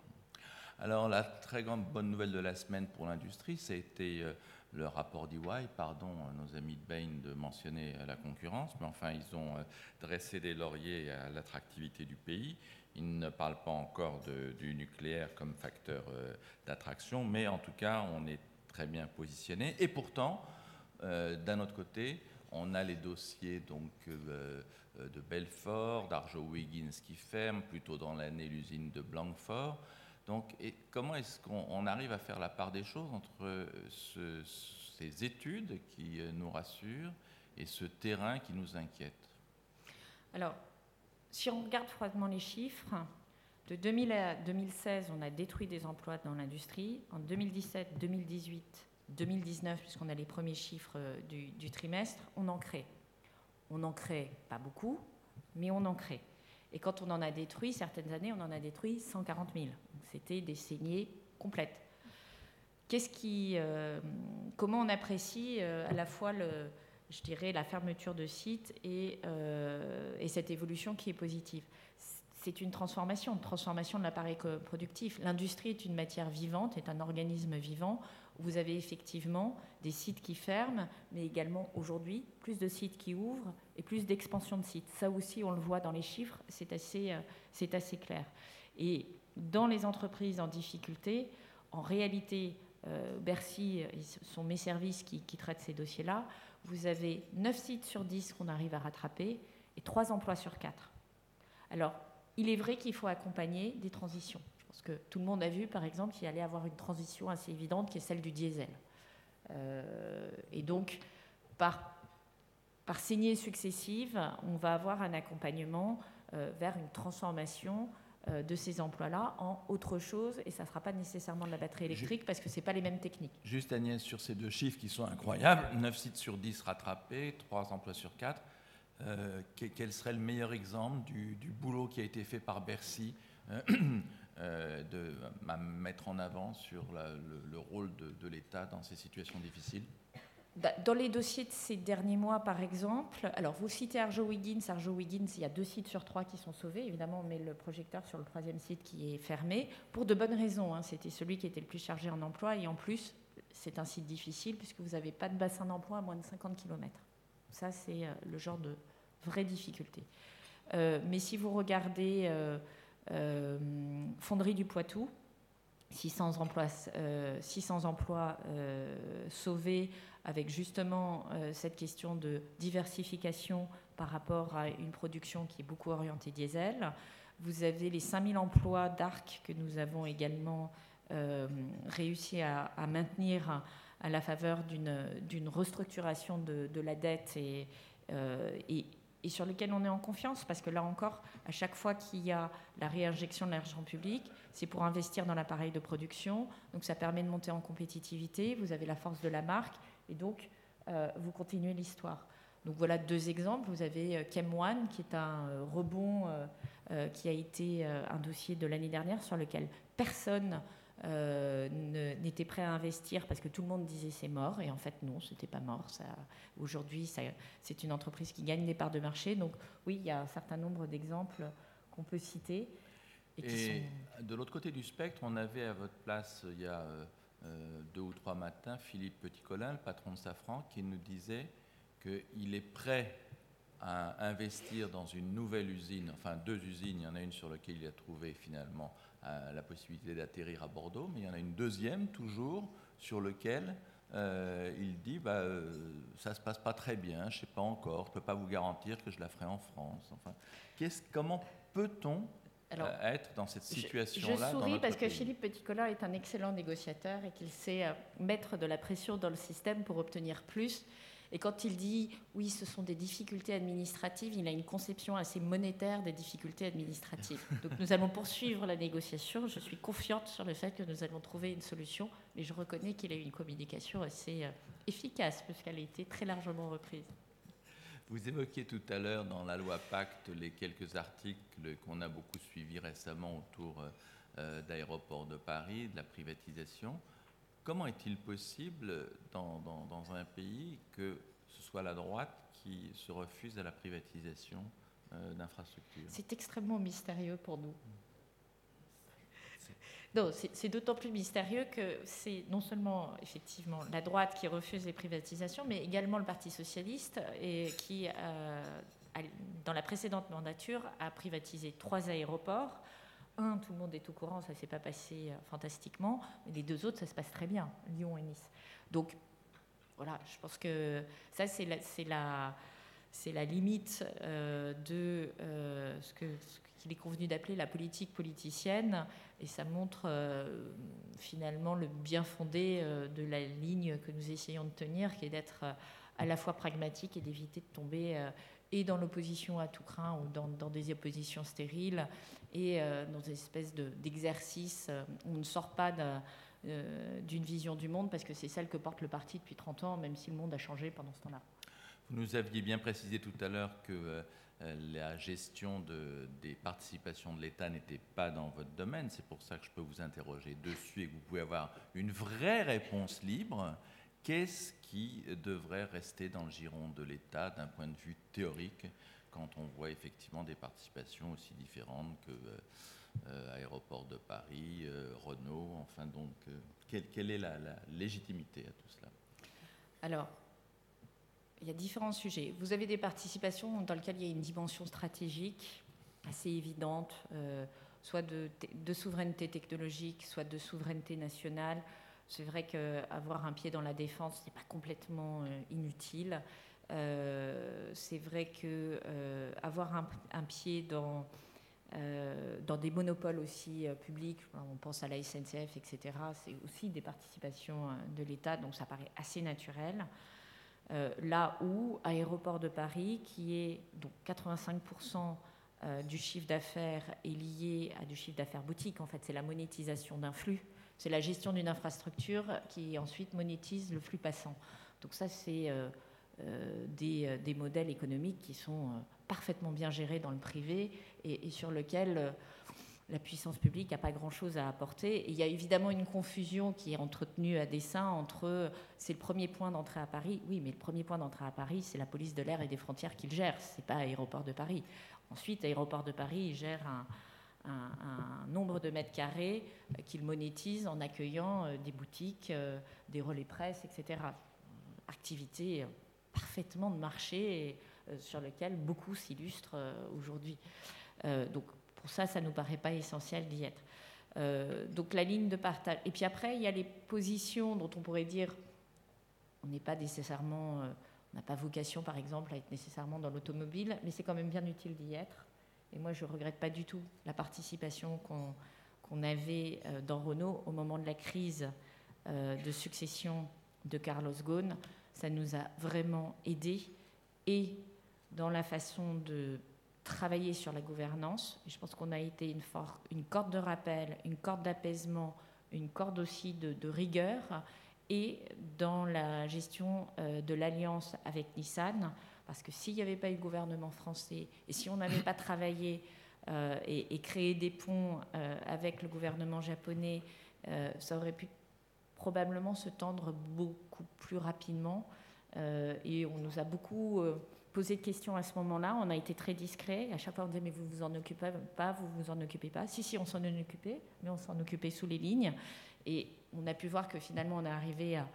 Alors la très grande bonne nouvelle de la semaine pour l'industrie, été euh, le rapport d'EY, pardon nos amis de Bain de mentionner euh, la concurrence, mais enfin ils ont dressé des lauriers à l'attractivité du pays. Ils ne parlent pas encore du nucléaire comme facteur d'attraction, mais en tout cas on est très bien positionné. Et pourtant, d'un autre côté, on a les dossiers donc euh, de Belfort, d'Arjo-Wiggins qui ferme, plutôt dans l'année l'usine de Blanquefort. Donc, comment est-ce qu'on arrive à faire la part des choses entre euh, ces études qui euh, nous rassurent et ce terrain qui nous inquiète? Alors, si on regarde froidement les chiffres, de 2000 à 2016, on a détruit des emplois dans l'industrie. En 2017, 2018, 2019, puisqu'on a les premiers chiffres du, du trimestre, on en crée. On en crée pas beaucoup, mais on en crée. Et quand on en a détruit, certaines années, on en a détruit 140 000. C'était des saignées complètes. Qui, euh, comment on apprécie euh, à la fois je dirais, la fermeture de sites euh, et cette évolution qui est positive? C'est une transformation, une transformation de l'appareil productif. L'industrie est une matière vivante, est un organisme vivant vous avez effectivement des sites qui ferment, mais également aujourd'hui plus de sites qui ouvrent et plus d'expansion de sites. Ça aussi, on le voit dans les chiffres, c'est assez, euh, assez clair. Et dans les entreprises en difficulté, en réalité, euh, Bercy, ce sont mes services qui, qui traitent ces dossiers-là, vous avez 9 sites sur 10 qu'on arrive à rattraper et 3 emplois sur 4. Alors, il est vrai qu'il faut accompagner des transitions. Parce que tout le monde a vu, par exemple, qu'il allait avoir une transition assez évidente qui est celle du diesel. Euh, et donc, par, par saignées successives, on va avoir un accompagnement euh, vers une transformation euh, de ces emplois-là en autre chose, et ça ne sera pas nécessairement de la batterie électrique parce que ce n'est pas les mêmes techniques. Juste Agnès, sur ces deux chiffres qui sont incroyables, 9 sites sur 10 rattrapés, 3 emplois sur 4, quel serait le meilleur exemple du, du, boulot qui a été fait par Bercy euh, de mettre en avant sur le, rôle de, l'État dans ces situations difficiles dans les dossiers de ces derniers mois, par exemple, alors vous citez Arjo-Wiggins. Arjo-Wiggins, il y a deux sites sur trois qui sont sauvés. Évidemment, on met le projecteur sur le troisième site qui est fermé, pour de bonnes raisons. Hein. C'était celui qui était le plus chargé en emploi. Et en plus, c'est un site difficile puisque vous n'avez pas de bassin d'emploi à moins de 50 km. Ça, c'est euh, le genre de, vraie difficulté. mais si vous regardez Fonderie du Poitou, 600 emplois, 600 emplois sauvés avec justement cette question de diversification par rapport à une production qui est beaucoup orientée diesel. Vous avez les 5000 emplois d'ARC que nous avons également euh, réussi à, maintenir à la faveur d'une restructuration de, la dette euh, et, et, sur lequel on est en confiance parce que là encore, à chaque fois qu'il y a la réinjection de l'argent public, c'est pour investir dans l'appareil de production. Donc ça permet de monter en compétitivité. Vous avez la force de la marque et donc euh, vous continuez l'histoire. Donc voilà deux exemples. Vous avez Chem One, qui est un rebond euh, qui a été euh, un dossier de l'année dernière sur lequel personne euh, n'était prêt à investir parce que tout le monde disait c'est mort et en fait non, c'était pas mort. Aujourd'hui, c'est une entreprise qui gagne des parts de marché. Donc oui, il y a un certain nombre d'exemples qu'on peut citer. Et, de l'autre côté du spectre, on avait à votre place il y a deux ou trois matins Philippe Petitcolin, le patron de Safran, qui nous disait qu'il est prêt à investir dans une nouvelle usine, enfin deux usines, il y en a une sur laquelle il a trouvé finalement euh, la possibilité d'atterrir à Bordeaux, mais il y en a une deuxième toujours sur laquelle euh, il dit bah, euh, ça se passe pas très bien, je sais pas encore, je peux pas vous garantir que je la ferai en France. Enfin, comment peut-on être dans cette situation-là. Je, souris parce que Philippe Petitcola est un excellent négociateur et qu'il sait mettre de la pression dans le système pour obtenir plus. Et quand il dit oui, ce sont des difficultés administratives, il a une conception assez monétaire des difficultés administratives. Donc nous allons poursuivre la négociation. Je suis confiante sur le fait que nous allons trouver une solution, mais je reconnais qu'il a eu une communication assez euh, efficace puisqu'elle a été très largement reprise. Vous évoquiez tout à l'heure dans la loi Pacte les quelques articles qu'on a beaucoup suivis récemment autour euh, d'aéroports de Paris, de la privatisation. Comment est-il possible dans, un pays que ce soit la droite qui se refuse à la privatisation euh, d'infrastructures? C'est extrêmement mystérieux pour nous. Non, c'est d'autant plus mystérieux que c'est non seulement effectivement la droite qui refuse les privatisations, mais également le Parti socialiste et qui, euh, dans la précédente mandature, a privatisé trois aéroports un, tout le monde est au courant, ça ne s'est pas passé euh, fantastiquement, mais les deux autres, ça se passe très bien, Lyon et Nice. Donc, voilà, je pense que ça, c'est la, la, la, limite euh, de euh, ce qu'il est convenu d'appeler la politique politicienne, et ça montre finalement le bien fondé de la ligne que nous essayons de tenir, qui est d'être à la fois pragmatique et d'éviter de tomber et dans l'opposition à tout craint ou dans, des oppositions stériles et euh, dans des espèces d'exercices euh, où on ne sort pas euh, d'une vision du monde parce que c'est celle que porte le parti depuis 30 ans, même si le monde a changé pendant ce temps-là. Vous nous aviez bien précisé tout à l'heure que la gestion de, des participations de l'État n'était pas dans votre domaine. C'est pour ça que je peux vous interroger dessus et que vous pouvez avoir une vraie réponse libre. Qu'est-ce qui devrait rester dans le giron de l'État d'un point de vue théorique quand on voit effectivement des participations aussi différentes que euh, euh, Aéroport de Paris, euh, Renault, enfin donc, quelle, est la, légitimité à tout cela? Alors, il y a différents sujets. Vous avez des participations dans lesquelles il y a une dimension stratégique assez évidente, soit de, souveraineté technologique, soit de souveraineté nationale. C'est vrai qu'avoir un pied dans la défense n'est pas complètement inutile. Euh, c'est vrai que euh, avoir un, pied dans, euh, dans des monopoles aussi publics, on pense à la SNCF, etc., c'est aussi des participations de l'État, donc ça paraît assez naturel. là où Aéroport de Paris, qui est donc 85% du chiffre d'affaires est lié à du chiffre d'affaires boutique. En fait, c'est la monétisation d'un flux. C'est la gestion d'une infrastructure qui ensuite monétise le flux passant. Donc ça, c'est euh, euh, des, modèles économiques qui sont euh, parfaitement bien gérés dans le privé et, sur lesquels la puissance publique n'a pas grand-chose à apporter. il y a évidemment une confusion qui est entretenue à dessein entre c'est le premier point d'entrée à Paris. Oui, mais le premier point d'entrée à Paris, c'est la police de l'air et des frontières qui le gère. Ce n'est pas Aéroport de Paris. Ensuite, Aéroport de Paris gère un, un, nombre de mètres carrés qu'il monétise en accueillant des boutiques, des relais presse, etc. Activité parfaitement de marché sur lequel beaucoup s'illustrent aujourd'hui. donc pour ça, ça ne nous paraît pas essentiel d'y être. donc la ligne de partage. Et puis après, il y a les positions dont on pourrait dire on n'est pas nécessairement, on n'a pas vocation par exemple à être nécessairement dans l'automobile, mais c'est quand même bien utile d'y être. Et moi, je ne regrette pas du tout la participation qu'on avait dans Renault au moment de la crise de succession de Carlos Ghosn, ça nous a vraiment aidé et dans la façon de travailler sur la gouvernance. je pense qu'on a été une, une, corde de rappel, une corde d'apaisement, une corde aussi de, rigueur et dans la gestion euh, de l'alliance avec Nissan, parce que s'il n'y avait pas eu le gouvernement français et si on n'avait pas travaillé euh, et, créé des ponts euh, avec le gouvernement japonais, ça aurait pu probablement se tendre beaucoup plus rapidement. Euh, et on nous a beaucoup euh, posé de questions à ce moment-là. On a été très discret. À chaque fois, on disait Mais vous vous en occupez pas, vous vous en occupez pas. Si, si, on s'en occupait, mais on s'en occupait sous les lignes. Et on a pu voir que finalement, on est arrivé à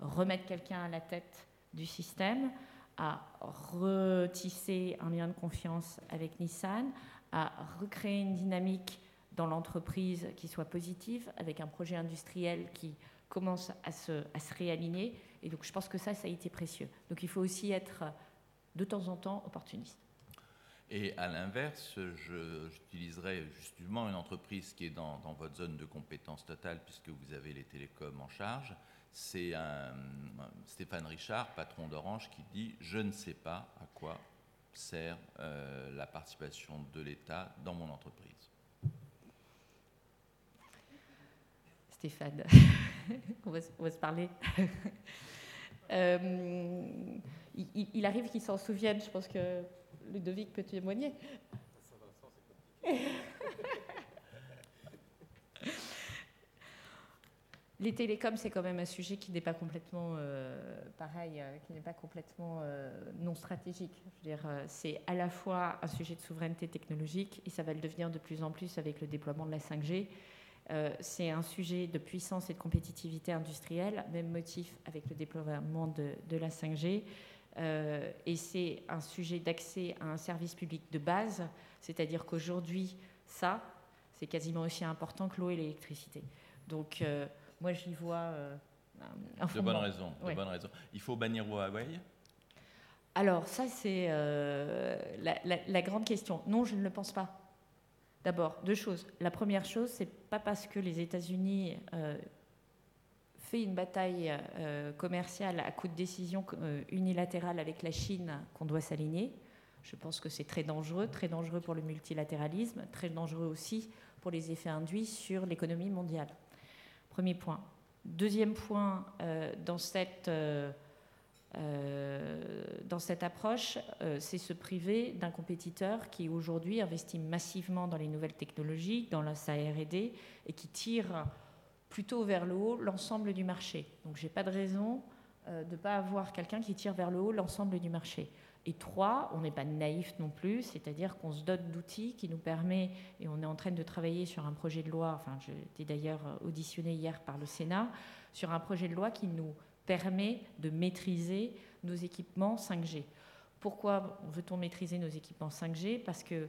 remettre quelqu'un à la tête du système, à retisser un lien de confiance avec Nissan, à recréer une dynamique dans l'entreprise qui soit positive, avec un projet industriel qui commence à se, à se réaligner. Et donc je pense que ça, ça a été précieux. Donc il faut aussi être de temps en temps opportuniste. Et à l'inverse, j'utiliserai justement une entreprise qui est dans, dans, votre zone de compétence totale, puisque vous avez les télécoms en charge. C'est Stéphane Richard, patron d'Orange, qui dit Je ne sais pas à quoi sert euh, la participation de l'État dans mon entreprise. Stéphane. on, va, se parler. Euh, il, arrive qu'il s'en souvienne, je pense que Ludovic peut témoigner. Les télécoms, c'est quand même un sujet qui n'est pas complètement euh, pareil, euh, qui n'est pas complètement non stratégique. Je veux dire, c'est à la fois un sujet de souveraineté technologique et ça va le devenir de plus en plus avec le déploiement de la 5G. Euh, c'est un sujet de puissance et de compétitivité industrielle, même motif avec le déploiement de, la 5G. Euh, et c'est un sujet d'accès à un service public de base, c'est-à-dire qu'aujourd'hui, ça, c'est quasiment aussi important que l'eau et l'électricité. Donc, euh, moi, j'y vois un De bonnes raisons. De bonnes raisons. Il faut bannir Huawei? Alors, ça, c'est la grande question. Non, je ne le pense pas. D'abord, deux choses. La première chose, c'est pas parce que les États-Unis euh, fait une bataille euh, commerciale à coup de décision euh, unilatérale avec la Chine qu'on doit s'aligner. Je pense que c'est très dangereux, très dangereux pour le multilatéralisme, très dangereux aussi pour les effets induits sur l'économie mondiale. Premier point. Deuxième point, dans cette euh, dans cette approche, euh, c'est se priver d'un compétiteur qui aujourd'hui investit massivement dans les nouvelles technologies, dans la RD, et qui tire plutôt vers le haut l'ensemble du marché. Donc j'ai pas de raison euh, de ne pas avoir quelqu'un qui tire vers le haut l'ensemble du marché. Et trois, on n'est pas naïf non plus, c'est-à-dire qu'on se dote d'outils qui nous permet, et on est en train de travailler sur un projet de loi, enfin j'ai été d'ailleurs auditionné hier par le Sénat, sur un projet de loi qui nous permet de maîtriser nos équipements 5G. Pourquoi veut-on maîtriser nos équipements 5G Parce que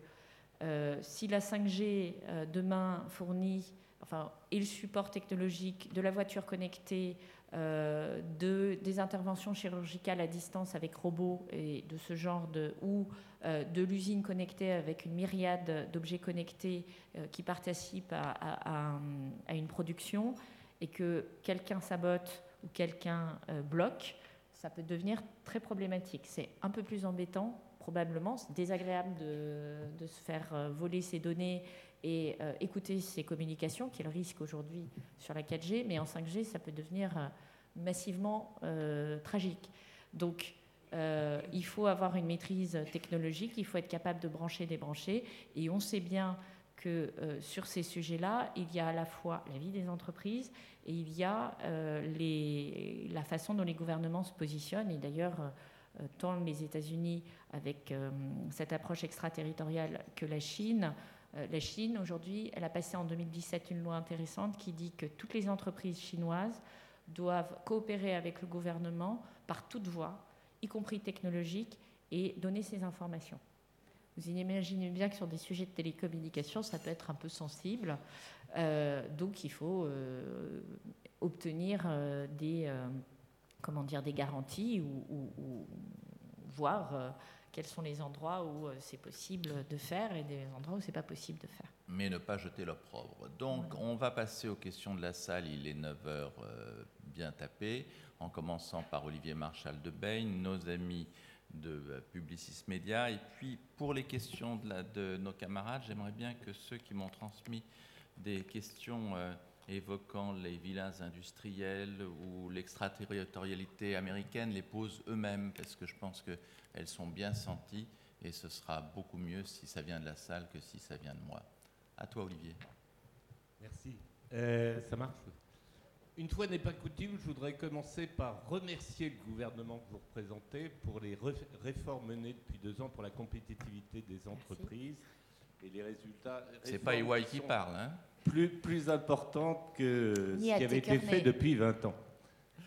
euh, si la 5G euh, demain fournit enfin, et le support technologique de la voiture connectée, euh, de, des interventions chirurgicales à distance avec robots et de ce genre de ou de l'usine connectée avec une myriade d'objets connectés qui participent à, une production et que quelqu'un sabote ou quelqu'un euh, bloque, ça peut devenir très problématique. C'est un peu plus embêtant, probablement. Désagréable de, se faire euh, voler ses données et euh, écouter ses communications, qui est le risque aujourd'hui sur la 4G, mais en 5G, ça peut devenir massivement tragique. Donc, il faut avoir une maîtrise technologique, il faut être capable de brancher, débrancher, et on sait bien que sur ces sujets-là, il y a à la fois la vie des entreprises et il y a euh, la façon dont les gouvernements se positionnent. Et d'ailleurs, euh, tant les États-Unis avec euh, cette approche extraterritoriale que la Chine, la Chine, aujourd'hui, elle a passé en 2017 une loi intéressante qui dit que toutes les entreprises chinoises doivent coopérer avec le gouvernement par toute voie, y compris technologique, et donner ces informations. Vous imaginez bien que sur des sujets de télécommunication, ça peut être un peu sensible. donc il faut obtenir des, comment dire, des garanties ou voir quels sont les endroits où euh, c'est possible de faire et des endroits où c'est pas possible de faire. Mais ne pas jeter l'opprobre. Donc, on va passer aux questions de la salle. Il est 9 h euh, bien tapé, en commençant par Olivier Marchal de Bain, nos amis de euh, Publicis Media. Et puis, pour les questions de, la, de nos camarades, j'aimerais bien que ceux qui m'ont transmis des questions évoquant les vilains industriels ou l'extraterritorialité américaine les posent eux-mêmes, parce que je pense qu'elles sont bien senties et ce sera beaucoup mieux si ça vient de la salle que si ça vient de moi. À toi, Olivier. Merci. Euh, ça marche Une fois n'est pas coutume, je voudrais commencer par remercier le gouvernement que vous représentez pour les réformes menées depuis deux ans pour la compétitivité des entreprises et les résultats. C'est pas EY qui parle, hein? Plus, plus importante que ce qui avait été fait depuis 20 ans.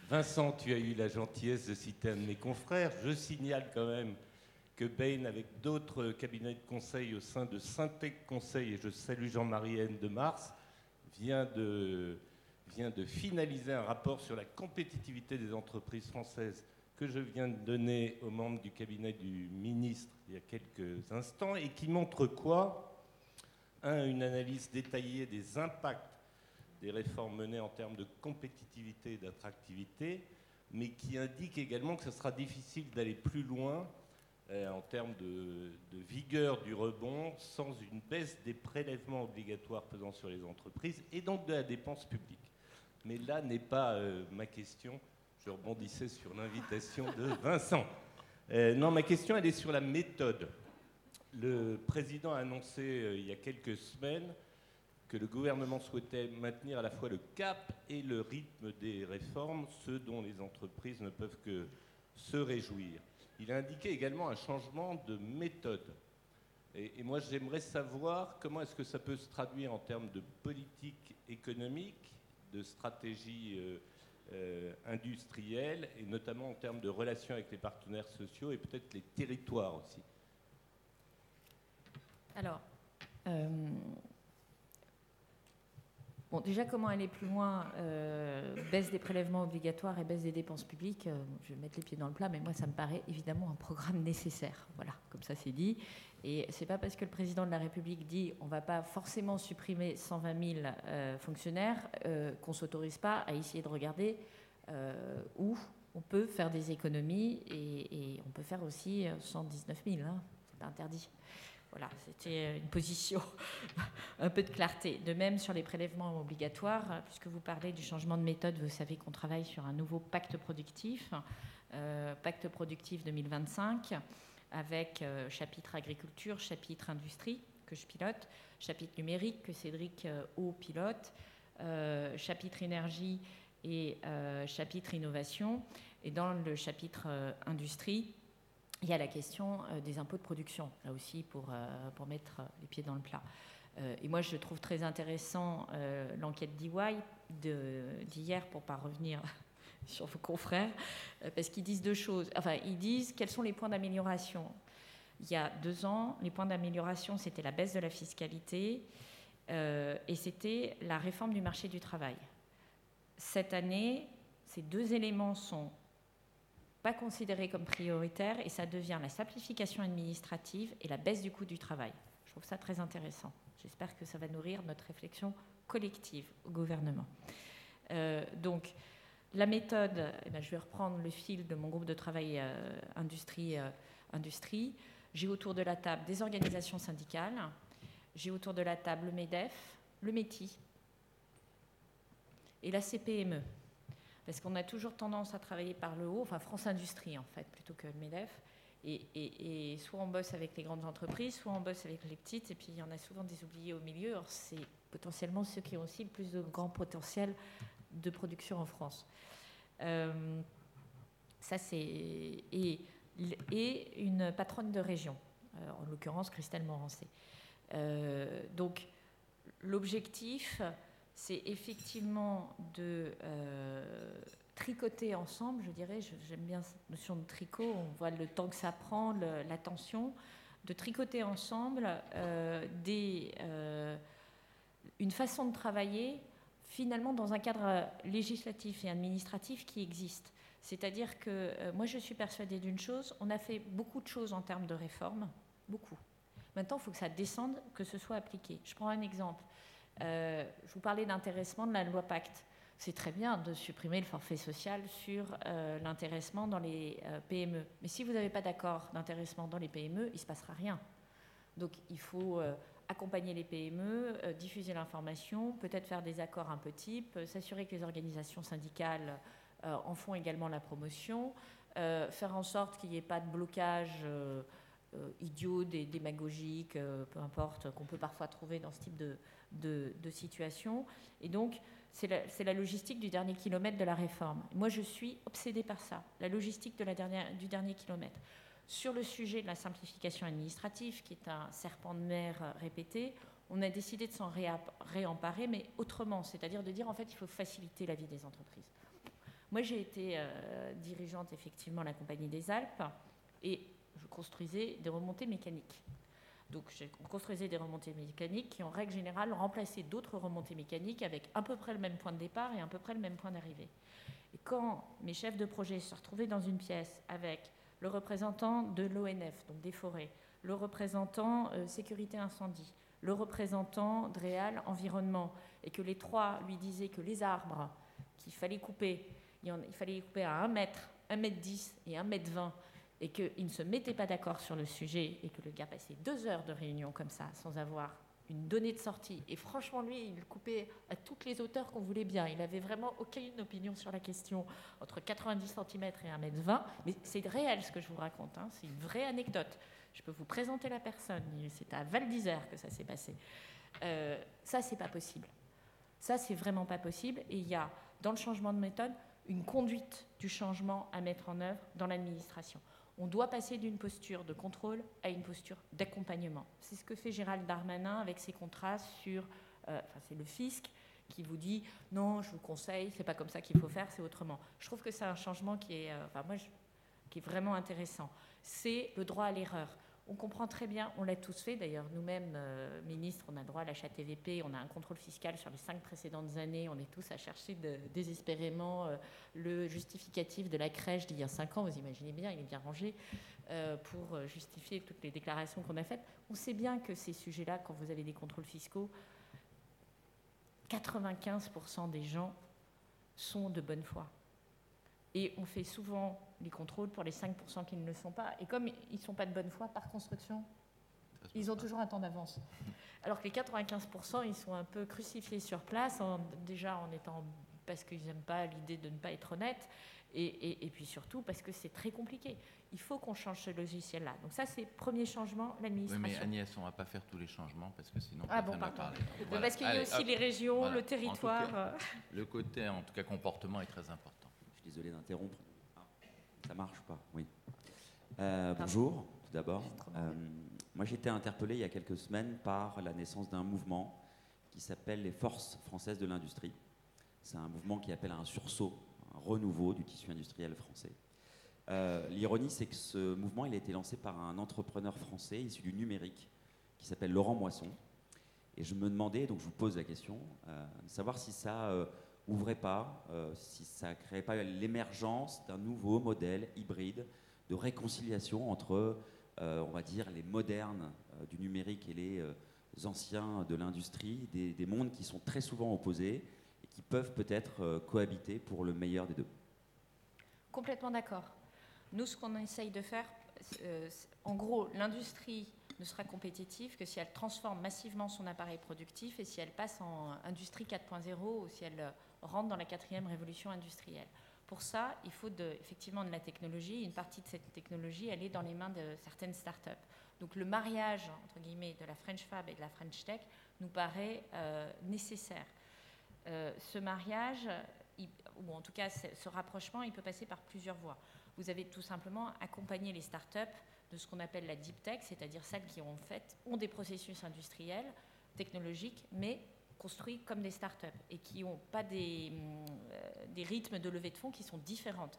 Vincent, tu as eu la gentillesse de citer un de mes confrères. Je signale quand même que Bain, avec d'autres cabinets de conseil au sein de Syntec Conseil, et je salue Jean-Marie N. de Mars, vient de, vient de finaliser un rapport sur la compétitivité des entreprises françaises que je viens de donner aux membres du cabinet du ministre il y a quelques instants et qui montre quoi? Un, une analyse détaillée des impacts des réformes menées en termes de compétitivité et d'attractivité, mais qui indique également que ce sera difficile d'aller plus loin euh, en termes de, vigueur du rebond sans une baisse des prélèvements obligatoires pesant sur les entreprises et donc de la dépense publique. Mais là n'est pas euh, ma question. Je rebondissais sur l'invitation de Vincent. Euh, non, ma question, elle est sur la méthode. Le président a annoncé euh, il y a quelques semaines que le gouvernement souhaitait maintenir à la fois le cap et le rythme des réformes, ce dont les entreprises ne peuvent que se réjouir. Il a indiqué également un changement de méthode. Et, moi, j'aimerais savoir comment est-ce que ça peut se traduire en termes de politique économique, de stratégie euh, euh, industrielle, et notamment en termes de relations avec les partenaires sociaux et peut-être les territoires aussi. Alors, euh, déjà, comment aller plus loin euh, Baisse des prélèvements obligatoires et baisse des dépenses publiques. Euh, je vais mettre les pieds dans le plat, mais moi, ça me paraît évidemment un programme nécessaire. Voilà, comme ça, c'est dit. Et c'est pas parce que le président de la République dit on va pas forcément supprimer 120 000 fonctionnaires qu'on s'autorise pas à essayer de regarder où on peut faire des économies et, on peut faire aussi 119 000. Hein, c'est pas interdit. Voilà, c'était une position, un peu de clarté. De même sur les prélèvements obligatoires, puisque vous parlez du changement de méthode, vous savez qu'on travaille sur un nouveau pacte productif, euh, pacte productif 2025, avec euh, chapitre agriculture, chapitre industrie que je pilote, chapitre numérique que Cédric euh, Haut pilote, chapitre énergie et chapitre innovation. Et dans le chapitre industrie, il y a la question euh, des impôts de production, là aussi, pour, euh, pour mettre les pieds dans le plat. Euh, et moi, je trouve très intéressant l'enquête d'EY d'hier, pour ne pas revenir sur vos confrères, parce qu'ils disent deux choses. Enfin, ils disent quels sont les points d'amélioration? Il y a deux ans, les points d'amélioration, c'était la baisse de la fiscalité et c'était la réforme du marché du travail. Cette année, ces deux éléments sont pas considéré comme prioritaire et ça devient la simplification administrative et la baisse du coût du travail. Je trouve ça très intéressant. J'espère que ça va nourrir notre réflexion collective au gouvernement. Euh, donc, la méthode, eh ben, je vais reprendre le fil de mon groupe de travail euh, industrie. Euh, industrie. J'ai autour de la table des organisations syndicales, j'ai autour de la table le MEDEF, le METI et la CPME parce qu'on a toujours tendance à travailler par le haut, enfin France Industrie en fait, plutôt que MEDEF. Et, soit on bosse avec les grandes entreprises, soit on bosse avec les petites, et puis il y en a souvent des oubliés au milieu. Or, c'est potentiellement ceux qui ont aussi le plus de grand potentiel de production en France. Euh, ça, c'est. Et, et, une patronne de région, euh, en l'occurrence Christelle Morancé. Euh, donc, l'objectif, c'est effectivement de tricoter ensemble, je dirais, j'aime bien cette notion de tricot, on voit le temps que ça prend, l'attention, de tricoter ensemble euh, euh, une façon de travailler finalement dans un cadre législatif et administratif qui existe. C'est-à-dire que euh, moi je suis persuadée d'une chose, on a fait beaucoup de choses en termes de réforme, beaucoup. Maintenant, il faut que ça descende, que ce soit appliqué. Je prends un exemple. Je vous parlais d'intéressement de la loi Pacte c'est très bien de supprimer le forfait social sur euh, l'intéressement dans les euh, PME. Mais si vous n'avez pas d'accord d'intéressement dans les PME, il ne se passera rien. Donc il faut euh, accompagner les PME, diffuser l'information, peut-être faire des accords un peu type, s'assurer que les organisations syndicales en font également la promotion, faire en sorte qu'il n'y ait pas de blocage idiot, des, démagogique, peu importe, qu'on peut parfois trouver dans ce type de, de, de situation. Et donc, c'est la, logistique du dernier kilomètre de la réforme. Moi, je suis obsédée par ça, la logistique de la dernière, du dernier kilomètre. Sur le sujet de la simplification administrative, qui est un serpent de mer répété, on a décidé de s'en réemparer, mais autrement, c'est-à-dire de dire en fait, il faut faciliter la vie des entreprises. Moi, j'ai été euh, dirigeante effectivement à la Compagnie des Alpes et je construisais des remontées mécaniques. Donc, j'ai construisais des remontées mécaniques qui, en règle générale, remplaçaient d'autres remontées mécaniques avec à peu près le même point de départ et à peu près le même point d'arrivée. Et quand mes chefs de projet se retrouvaient dans une pièce avec le représentant de l'ONF, donc des forêts, le représentant euh, sécurité incendie, le représentant DREAL environnement, et que les trois lui disaient que les arbres qu'il fallait couper, il fallait les couper à 1 mètre, 1 mètre 10 et 1 mètre 20 et qu'ils ne se mettaient pas d'accord sur le sujet et que le gars passait deux heures de réunion comme ça sans avoir une donnée de sortie. Et franchement, lui, il coupait à toutes les hauteurs qu'on voulait bien. Il n'avait vraiment aucune opinion sur la question entre 90 cm et 1m20. Mais c'est réel ce que je vous raconte. Hein. C'est une vraie anecdote. Je peux vous présenter la personne. C'est à Val d'Isère que ça s'est passé. Euh, ça, c'est pas possible. Ça, c'est vraiment pas possible. Et il y a, dans le changement de méthode, une conduite du changement à mettre en œuvre dans l'administration on doit passer d'une posture de contrôle à une posture d'accompagnement. C'est ce que fait Gérald Darmanin avec ses contrats sur, euh, enfin c'est le fisc qui vous dit non, je vous conseille, c'est pas comme ça qu'il faut faire, c'est autrement. Je trouve que c'est un changement qui est, euh, enfin moi, qui est vraiment intéressant. C'est le droit à l'erreur. On comprend très bien, on l'a tous fait d'ailleurs, nous-mêmes, euh, ministres, on a droit à l'achat TVP, on a un contrôle fiscal sur les cinq précédentes années, on est tous à chercher désespérément euh, le justificatif de la crèche d'il y a cinq ans, vous imaginez bien, il est bien rangé, euh, pour justifier toutes les déclarations qu'on a faites. On sait bien que ces sujets-là, quand vous avez des contrôles fiscaux, 95% des gens sont de bonne foi. Et on fait souvent les contrôles pour les 5% qui ne le sont pas. Et comme ils ne sont pas de bonne foi, par construction, ils ont toujours un temps d'avance. Alors que les 95%, ils sont un peu crucifiés sur place, déjà en étant parce qu'ils n'aiment pas l'idée de ne pas être honnête, et, puis surtout parce que c'est très compliqué. Il faut qu'on change ce logiciel-là. Donc ça, c'est premier changement, l'administration. Oui, mais Agnès, on ne va pas faire tous les changements parce que sinon, ah, bon, va parler. Parce qu'il y a aussi les régions, le territoire. Le côté, en tout cas, comportement est très important désolé d'interrompre. ça marche pas, oui. Euh, bonjour, tout d'abord. Euh, moi, j'ai été interpellé il y a quelques semaines par la naissance d'un mouvement qui s'appelle les Forces françaises de l'industrie. C'est un mouvement qui appelle un sursaut, un renouveau du tissu industriel français. Euh, l'ironie, c'est que ce mouvement il a été lancé par un entrepreneur français issu du numérique qui s'appelle Laurent Moisson. Et je me demandais, donc je vous pose la question, de savoir si ça ouvrait pas, euh, si ça ne créait pas l'émergence d'un nouveau modèle hybride de réconciliation entre, euh, on va dire, les modernes euh, du numérique et les anciens de l'industrie, des, mondes qui sont très souvent opposés et qui peuvent peut-être cohabiter pour le meilleur des deux. Complètement d'accord. Nous, ce qu'on essaye de faire, en gros, l'industrie ne sera compétitive que si elle transforme massivement son appareil productif et si elle passe en industrie 4.0 ou si elle rentre dans la quatrième révolution industrielle. Pour ça, il faut effectivement de la technologie. Une partie de cette technologie, elle est dans les mains de certaines startups. Donc le mariage, entre guillemets, de la French Fab et de la French Tech nous paraît euh, nécessaire. Euh, ce mariage, ou en tout cas ce rapprochement, il peut passer par plusieurs voies. Vous avez tout simplement accompagné les startups de ce qu'on appelle la deep tech, c'est-à-dire celles qui ont des processus industriels, technologiques, mais construits comme des startups et qui n'ont pas des, des rythmes de levée de fonds qui sont différentes.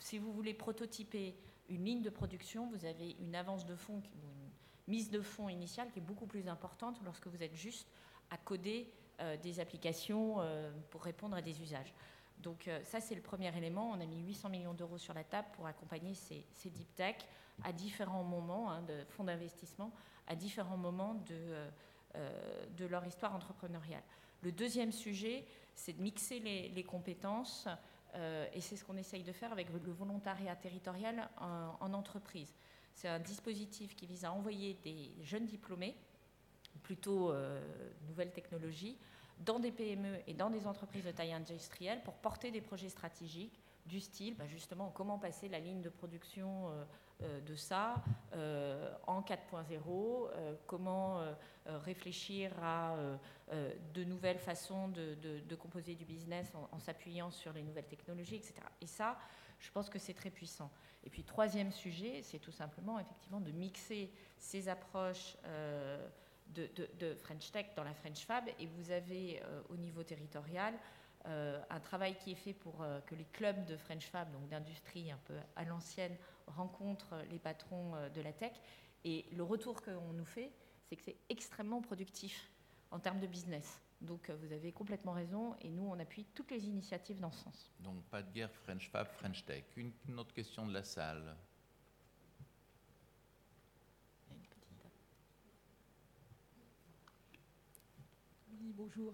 Si vous voulez prototyper une ligne de production, vous avez une avance de fonds, une mise de fonds initiale qui est beaucoup plus importante lorsque vous êtes juste à coder euh, des applications euh, pour répondre à des usages. Donc euh, ça, c'est le premier élément. On a mis 800 millions d'euros sur la table pour accompagner ces, deep tech à différents moments, hein, de fonds d'investissement, à différents moments de, de leur histoire entrepreneuriale. Le deuxième sujet, c'est de mixer les, compétences, et c'est ce qu'on essaye de faire avec le volontariat territorial en entreprise. C'est un dispositif qui vise à envoyer des jeunes diplômés, plutôt euh, nouvelles technologies, dans des PME et dans des entreprises de taille industrielle pour porter des projets stratégiques du style, bah, justement, comment passer la ligne de production euh, euh, de ça en 4.0, comment réfléchir à de nouvelles façons de, composer du business en, s'appuyant sur les nouvelles technologies, etc. Et ça, je pense que c'est très puissant. Et puis, troisième sujet, c'est tout simplement, effectivement, de mixer ces approches euh, de, French Tech dans la French Fab. Et vous avez, euh, au niveau territorial, euh, un travail qui est fait pour que les clubs de French Fab, donc d'industrie un peu à l'ancienne, rencontrent les patrons de la tech. Et le retour qu'on nous fait, c'est que c'est extrêmement productif en termes de business. Donc euh, vous avez complètement raison et nous on appuie toutes les initiatives dans ce sens. Donc pas de guerre French Fab, French Tech. Une, autre question de la salle. Oui, bonjour.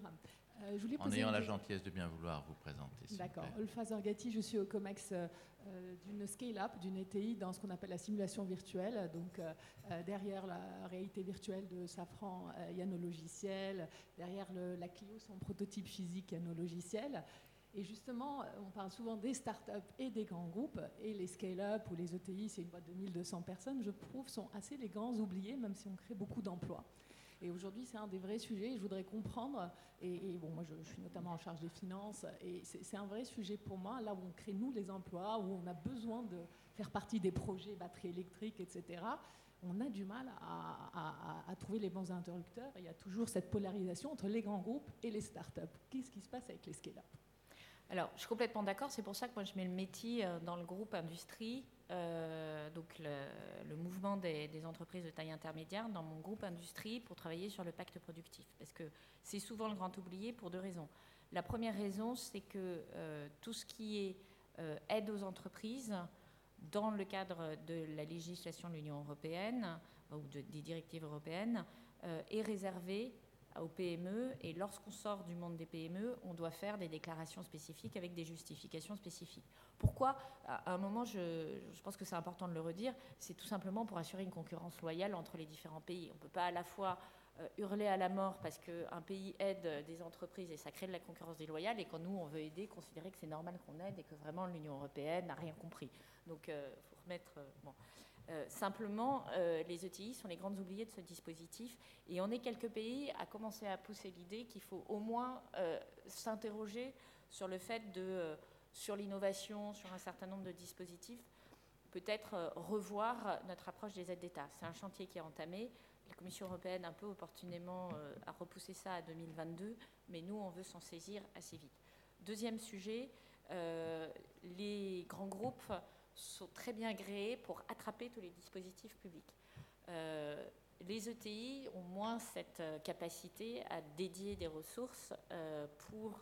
Euh, en ayant la gentillesse de bien vouloir vous présenter. D'accord. Olfa Zorgati, je suis au COMEX euh, d'une scale-up, d'une ETI dans ce qu'on appelle la simulation virtuelle. Donc euh, derrière la réalité virtuelle de Safran, il y a nos logiciels. Derrière la Clio, son prototype physique, il y a nos logiciels. Et justement, on parle souvent des startups et des grands groupes, et les scale-up ou les ETI, c'est une boîte de 1200 personnes, je trouve, sont assez les grands oubliés, même si on crée beaucoup d'emplois. Et aujourd'hui, c'est un des vrais sujets. Je voudrais comprendre, et, bon, moi je, suis notamment en charge des finances, et c'est un vrai sujet pour moi, là où on crée nous les emplois, où on a besoin de faire partie des projets batteries électriques, etc. On a du mal à, trouver les bons interrupteurs. Il y a toujours cette polarisation entre les grands groupes et les startups. Qu'est-ce qui se passe avec les scale-up? Alors, je suis complètement d'accord. C'est pour ça que moi, je mets le métier euh, dans le groupe industrie, euh, donc le, mouvement des, entreprises de taille intermédiaire, dans mon groupe industrie pour travailler sur le pacte productif. Parce que c'est souvent le grand oublié pour deux raisons. La première raison, c'est que euh, tout ce qui est aide aux entreprises, dans le cadre de la législation de l'Union européenne ou des directives européennes, est réservé aux PME. Et lorsqu'on sort du monde des PME, on doit faire des déclarations spécifiques avec des justifications spécifiques. Pourquoi? À un moment, je, pense que c'est important de le redire, c'est tout simplement pour assurer une concurrence loyale entre les différents pays. On ne peut pas à la fois euh, hurler à la mort parce qu'un pays aide des entreprises et ça crée de la concurrence déloyale, et quand nous, on veut aider, considérer que c'est normal qu'on aide et que vraiment l'Union européenne n'a rien compris. Donc, il euh, faut remettre... Euh, bon. Euh, simplement, euh, les ETI sont les grandes oubliées de ce dispositif et on est quelques pays à commencer à pousser l'idée qu'il faut au moins euh, s'interroger sur le fait de, sur l'innovation, sur un certain nombre de dispositifs, peut-être revoir notre approche des aides d'État. C'est un chantier qui est entamé. La Commission européenne, un peu opportunément, a repoussé ça à 2022, mais nous, on veut s'en saisir assez vite. Deuxième sujet, les grands groupes sont très bien gréés pour attraper tous les dispositifs publics. Euh, les ETI ont moins cette euh, capacité à dédier des ressources euh, pour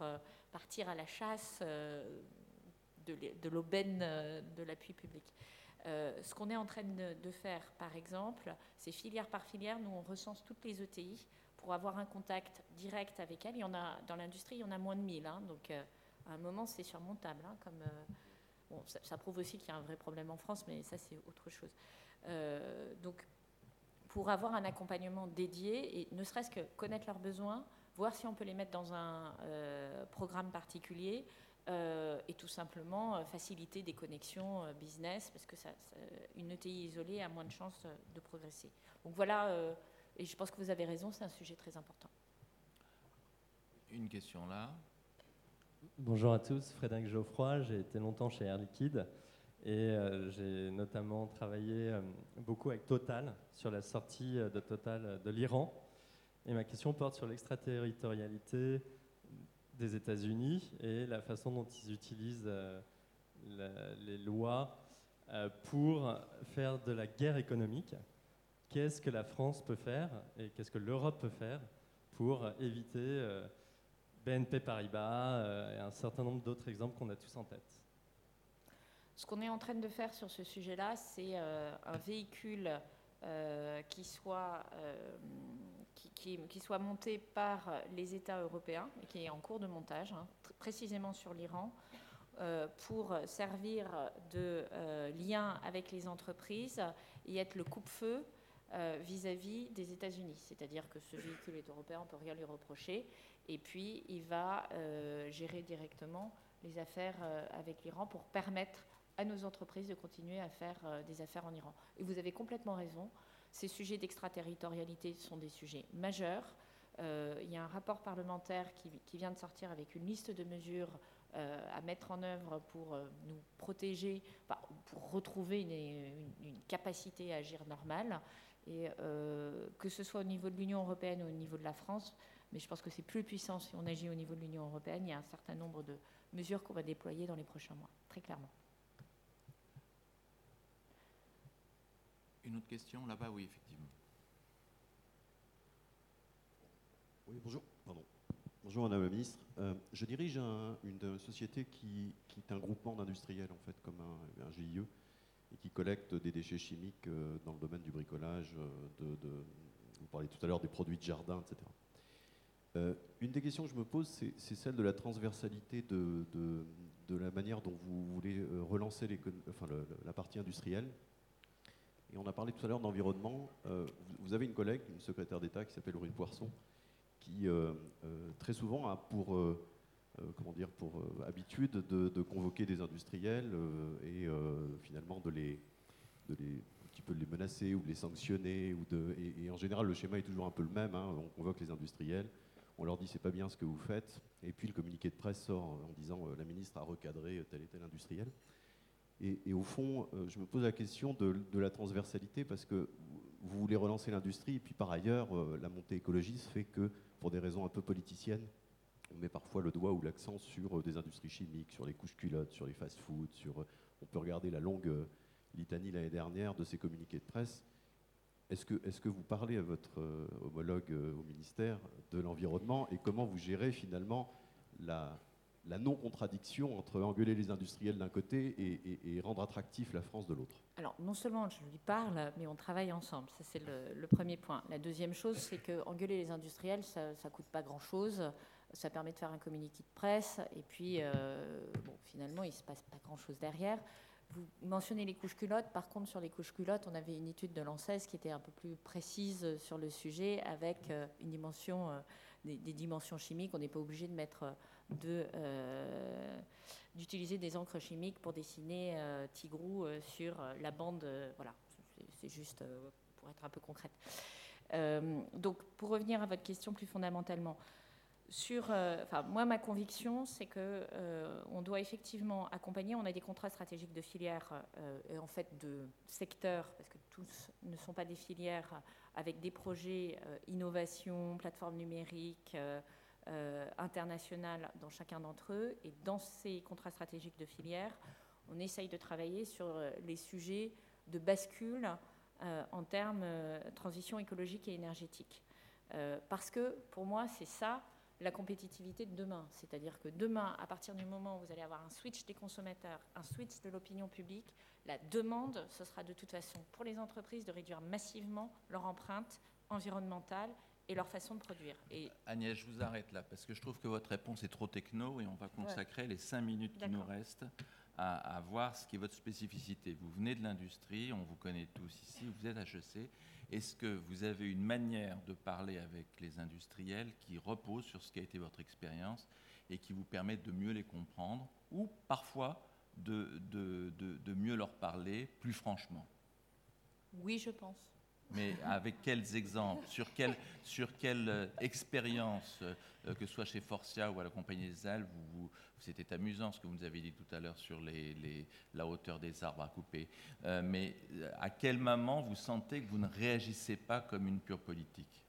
partir à la chasse de l'aubaine de l'appui public. ce qu'on est en train de, faire, par exemple, c'est filière par filière, nous on recense toutes les ETI pour avoir un contact direct avec elles. Il y en a, dans l'industrie, il y en a moins de 1000, hein, donc à un moment c'est surmontable hein, comme, Bon, ça, prouve aussi qu'il y a un vrai problème en France, mais ça, c'est autre chose. Euh, donc, pour avoir un accompagnement dédié, et ne serait-ce que connaître leurs besoins, voir si on peut les mettre dans un euh, programme particulier, euh, et tout simplement faciliter des connexions business, parce que ça, une ETI isolée a moins de chances de progresser. Donc voilà, et je pense que vous avez raison, c'est un sujet très important. Une question là. Bonjour à tous, Frédéric Geoffroy, j'ai été longtemps chez Air Liquide et euh, j'ai notamment travaillé euh, beaucoup avec Total sur la sortie euh, de Total de l'Iran. Et ma question porte sur l'extraterritorialité des États-Unis et la façon dont ils utilisent les lois pour faire de la guerre économique. Qu'est-ce que la France peut faire et qu'est-ce que l'Europe peut faire pour éviter BNP Paribas et un certain nombre d'autres exemples qu'on a tous en tête. Ce qu'on est en train de faire sur ce sujet-là, c'est euh, un véhicule euh, qui, soit, euh, qui, soit monté par les États européens et qui est en cours de montage, hein, précisément sur l'Iran, pour servir de lien avec les entreprises et être le coupe-feu vis-à-vis des États-Unis. C'est-à-dire que ce véhicule est européen, on ne peut rien lui reprocher. Et puis, il va gérer directement les affaires avec l'Iran pour permettre à nos entreprises de continuer à faire euh, des affaires en Iran. Et vous avez complètement raison, ces sujets d'extraterritorialité sont des sujets majeurs. Euh, il y a un rapport parlementaire qui, vient de sortir avec une liste de mesures euh, à mettre en œuvre pour nous protéger, pour retrouver une, capacité à agir normale. Et que ce soit au niveau de l'Union européenne ou au niveau de la France, mais je pense que c'est plus puissant si on agit au niveau de l'Union européenne. Il y a un certain nombre de mesures qu'on va déployer dans les prochains mois, très clairement. Une autre question Là-bas, oui, effectivement. Oui, bonjour. Pardon. Bonjour Madame la Ministre. Euh, je dirige une société qui, est un groupement d'industriels, en fait, comme un, GIE, et qui collecte des déchets chimiques euh, dans le domaine du bricolage. Euh, vous parliez tout à l'heure des produits de jardin, etc. une des questions que je me pose, c'est celle de la transversalité de, la manière dont vous voulez relancer enfin, la partie industrielle. Et on a parlé tout à l'heure d'environnement. Euh, vous avez une collègue, une secrétaire d'État qui s'appelle Aurine Poisson, qui euh, euh, très souvent a pour, comment dire, pour habitude de, convoquer des industriels et finalement de les, de les, menacer ou de les sanctionner. De, et, en général, le schéma est toujours un peu le même. Hein. On convoque les industriels, on leur dit c'est pas bien ce que vous faites, et puis le communiqué de presse sort en disant la ministre a recadré tel et tel industriel. Et, au fond, euh, je me pose la question de, la transversalité parce que vous voulez relancer l'industrie et puis par ailleurs, euh, la montée écologiste fait que, pour des raisons un peu politiciennes, on met parfois le doigt ou l'accent sur euh, des industries chimiques, sur les couches culottes, sur les fast-foods, sur... On peut regarder la longue litanie l'année dernière de ces communiqués de presse. Est-ce que, vous parlez à votre homologue au ministère de l'Environnement et comment vous gérez finalement la, la non-contradiction entre engueuler les industriels d'un côté et, rendre attractif la France de l'autre? Alors, non seulement je lui parle, mais on travaille ensemble. Ça, c'est le, premier point. La deuxième chose, c'est que engueuler les industriels, ça ne coûte pas grand-chose. Ça permet de faire un communiqué de presse. Et puis, euh, finalement, il ne se passe pas grand-chose derrière. Vous mentionnez les couches culottes. Par contre, sur les couches culottes, on avait une étude de l'ANSES qui était un peu plus précise sur le sujet, avec euh, une dimension, euh, des, dimensions chimiques. On n'est pas obligé de mettre euh, d'utiliser des encres chimiques pour dessiner euh, Tigrou euh, sur la bande. voilà, c'est juste pour être un peu concrète. donc, pour revenir à votre question plus fondamentalement, sur, enfin, moi, ma conviction, c'est que on doit effectivement accompagner. On a des contrats stratégiques de filières et en fait de secteurs, parce que tous ne sont pas des filières, avec des projets innovation, plateforme numérique, euh, international dans chacun d'entre eux. Et dans ces contrats stratégiques de filière, on essaye de travailler sur euh, les sujets de bascule euh, en termes transition écologique et énergétique. parce que pour moi, c'est ça la compétitivité de demain. C'est-à-dire que demain, à partir du moment où vous allez avoir un switch des consommateurs, un switch de l'opinion publique, la demande, ce sera de toute façon pour les entreprises de réduire massivement leur empreinte environnementale et leur façon de produire. Et Agnès, je vous arrête là, parce que je trouve que votre réponse est trop techno et on va consacrer les cinq minutes qui nous restent à, voir ce qui est votre spécificité. Vous venez de l'industrie, on vous connaît tous ici, vous êtes HEC. Est-ce que vous avez une manière de parler avec les industriels qui repose sur ce qui a été votre expérience et qui vous permet de mieux les comprendre ou parfois de, de, de mieux leur parler plus franchement? Oui, je pense mais avec quels exemples? Sur quelle, euh, expérience, euh, que ce soit chez Forcia ou à la Compagnie des Alpes vous, C'était amusant ce que vous nous avez dit tout à l'heure sur la hauteur des arbres à couper. Euh, mais à quel moment vous sentez que vous ne réagissez pas comme une pure politique?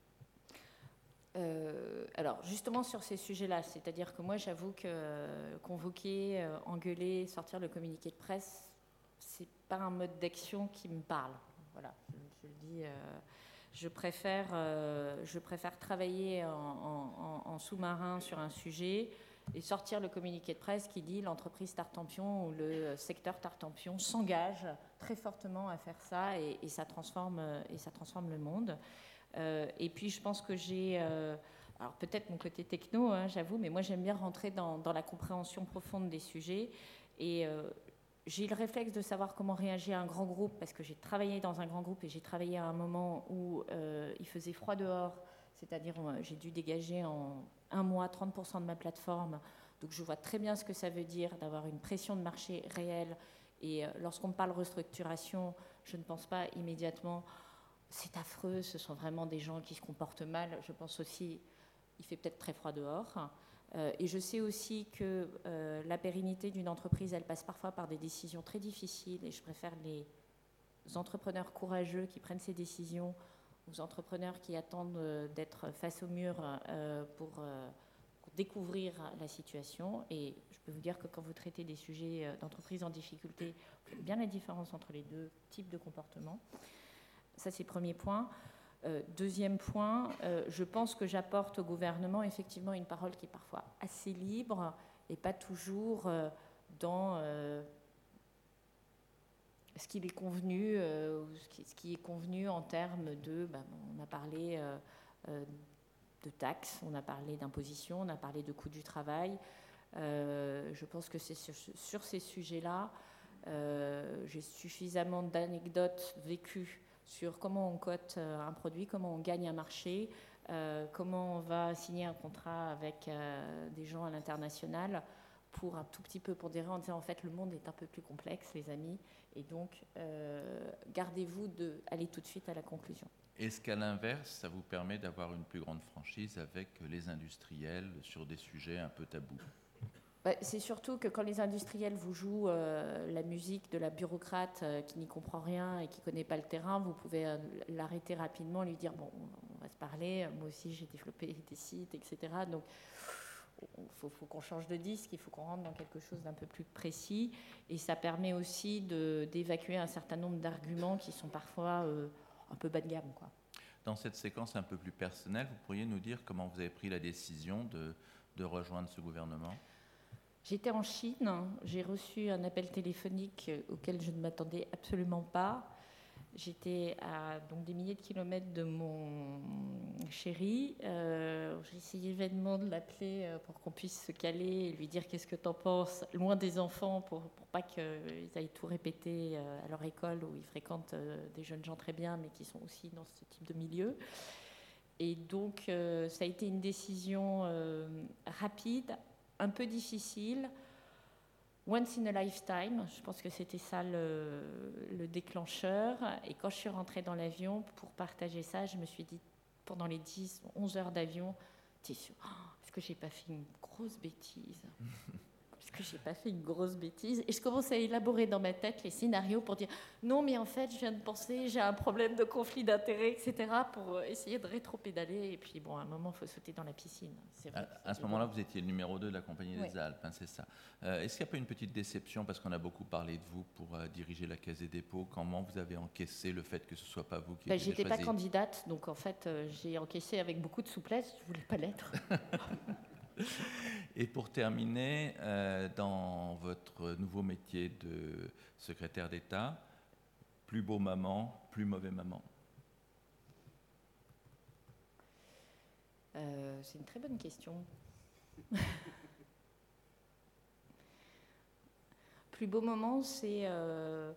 Alors justement sur ces sujets-là, c'est-à-dire que moi j'avoue que euh, convoquer, euh, engueuler, sortir le communiqué de presse, c'est pas un mode d'action qui me parle. Voilà, je, le dis. Euh, je préfère, je préfère travailler en, sous-marin sur un sujet et sortir le communiqué de presse qui dit l'entreprise Tartampion ou le secteur Tartampion s'engage très fortement à faire ça et, ça, transforme, et ça transforme le monde. et puis je pense que j'ai alors peut-être mon côté techno, hein, j'avoue, mais moi j'aime bien rentrer dans, la compréhension profonde des sujets. Et euh, j'ai le réflexe de savoir comment réagir à un grand groupe, parce que j'ai travaillé dans un grand groupe et j'ai travaillé à un moment où euh, il faisait froid dehors, c'est-à-dire euh, j'ai dû dégager en un mois 30% de ma plateforme. Donc je vois très bien ce que ça veut dire d'avoir une pression de marché réelle. Et lorsqu'on parle restructuration, je ne pense pas immédiatement c'est affreux, ce sont vraiment des gens qui se comportent mal. Je pense aussi il fait peut-être très froid dehors. Euh, et je sais aussi que euh, la pérennité d'une entreprise, elle passe parfois par des décisions très difficiles. Et je préfère les entrepreneurs courageux qui prennent ces décisions aux entrepreneurs qui attendent euh, d'être face au mur pour, découvrir la situation. Et je peux vous dire que quand vous traitez des sujets d'entreprise en difficulté, vous faites bien la différence entre les deux types de comportements. Ça, c'est le premier point. Euh, deuxième point, euh, je pense que j'apporte au gouvernement effectivement une parole qui est parfois assez libre et pas toujours euh, dans ce est convenu, ce qui, est convenu en termes de, ben, on a parlé de taxes, on a parlé d'imposition, on a parlé de coût du travail. je pense que c'est sur, ces sujets-là, j'ai suffisamment d'anecdotes vécues sur comment on cote euh, un produit, comment on gagne un marché, euh, comment on va signer un contrat avec euh, des gens à l'international pour un tout petit peu pour dire en disant en fait le monde est un peu plus complexe les amis et donc gardez-vous de aller tout de suite à la conclusion. Est-ce qu'à l'inverse, ça vous permet d'avoir une plus grande franchise avec les industriels sur des sujets un peu tabous? Bah, c'est surtout que quand les industriels vous jouent euh, la musique de la bureaucrate euh, qui n'y comprend rien et qui ne connaît pas le terrain, vous pouvez euh, l'arrêter rapidement, lui dire bon, on va se parler. Moi aussi, j'ai développé des sites, etc. Donc, il faut, qu'on change de disque, il faut qu'on rentre dans quelque chose d'un peu plus précis. Et ça permet aussi d'évacuer un certain nombre d'arguments qui sont parfois un peu bas de gamme. Quoi. Dans cette séquence un peu plus personnelle, vous pourriez nous dire comment vous avez pris la décision de, de rejoindre ce gouvernement? J'étais en Chine, j'ai reçu un appel téléphonique auquel je ne m'attendais absolument pas. J'étais à donc, des milliers de kilomètres de mon chéri. Euh, j'ai vainement de l'appeler euh, pour qu'on puisse se caler et lui dire qu'est-ce que tu en penses, loin des enfants, pour, pour pas qu'ils aillent tout répéter euh, à leur école où ils fréquentent des jeunes gens très bien, mais qui sont aussi dans ce type de milieu. Et donc, ça a été une décision rapide, un peu difficile. Once in a lifetime, je pense que c'était ça le, déclencheur. Et quand je suis rentrée dans l'avion pour partager ça, je me suis dit, pendant les 10, 11 heures d'avion, oh, est-ce que j'ai pas fait une grosse bêtise? que j'ai pas fait une grosse bêtise Et je commence à élaborer dans ma tête les scénarios pour dire non, mais en fait, je viens de penser, j'ai un problème de conflit d'intérêts, etc., pour euh, essayer de rétro-pédaler. Et puis, bon, à un moment, il faut sauter dans la piscine. à, ce moment-là, vous étiez le numéro 2 de la Compagnie des Alpes, hein, c'est ça. Euh, est-ce qu'il n'y a pas une petite déception, parce qu'on a beaucoup parlé de vous pour euh, diriger la Caisse des dépôts Comment vous avez encaissé le fait que ce ne soit pas vous qui ben, J'étais pas candidate, donc en fait, j'ai encaissé avec beaucoup de souplesse. Je ne voulais pas l'être. Et pour terminer, euh, dans votre nouveau métier de secrétaire d'État, plus beau maman, plus mauvais maman euh, C'est une très bonne question. plus beau moment, c'est euh,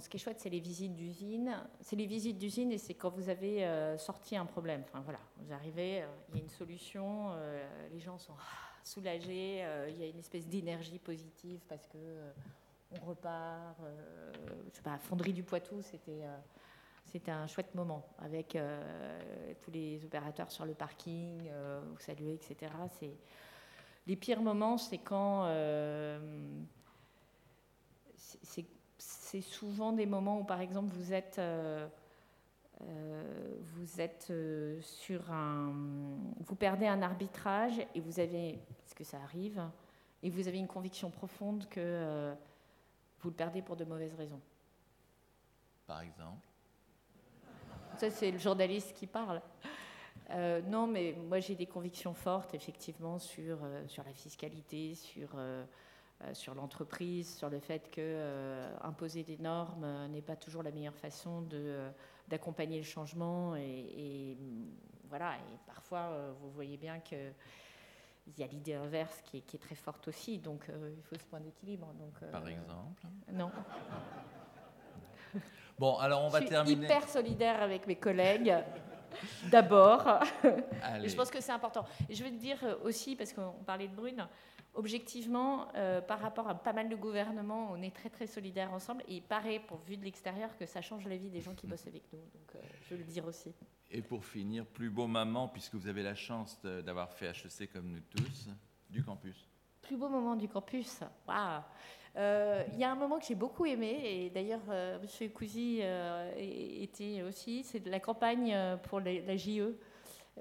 ce qui est chouette, c'est les visites d'usine. C'est les visites d'usine et c'est quand vous avez euh, sorti un problème. Enfin voilà, vous arrivez, euh, il y a une solution, euh, les gens sont ah, soulagés, il y a une espèce d'énergie positive parce que on repart. je sais pas, Fonderie du Poitou, c'était un chouette moment avec tous les opérateurs sur le parking, vous saluez, etc. Les pires moments, c'est quand c'est c'est souvent des moments où, par exemple, vous êtes, euh, vous êtes sur un, vous perdez un arbitrage et vous avez, parce que ça arrive, et vous avez une conviction profonde que vous le perdez pour de mauvaises raisons. Par exemple? Ça, c'est le journaliste qui parle. Euh, non, mais moi j'ai des convictions fortes, effectivement, sur, euh, sur la fiscalité, sur, euh, sur l'entreprise, sur le fait que imposer des normes n'est pas toujours la meilleure façon de, d'accompagner le changement. Et, voilà, et parfois, vous voyez bien que. Il y a l'idée inverse qui est, qui est, très forte aussi, donc il faut ce point d'équilibre. Donc, Par exemple Non. Bon, alors on va je suis terminer. hyper solidaire avec mes collègues d'abord. je pense que c'est important. Et je vais te dire euh, aussi, parce qu'on parlait de Brune, objectivement, euh, par rapport à pas mal de gouvernements, on est très très solidaires ensemble. Et il paraît, pour vue de l'extérieur, que ça change la vie des gens qui bossent avec nous. Donc euh, je veux le dire aussi. Et pour finir, plus beau moment, puisque vous avez la chance d'avoir fait HEC comme nous tous, du campus. Plus beau moment du campus. Waouh euh, il y a un moment que j'ai beaucoup aimé, et d'ailleurs, euh, M. Cousy euh, était aussi, c'est la campagne pour la JE,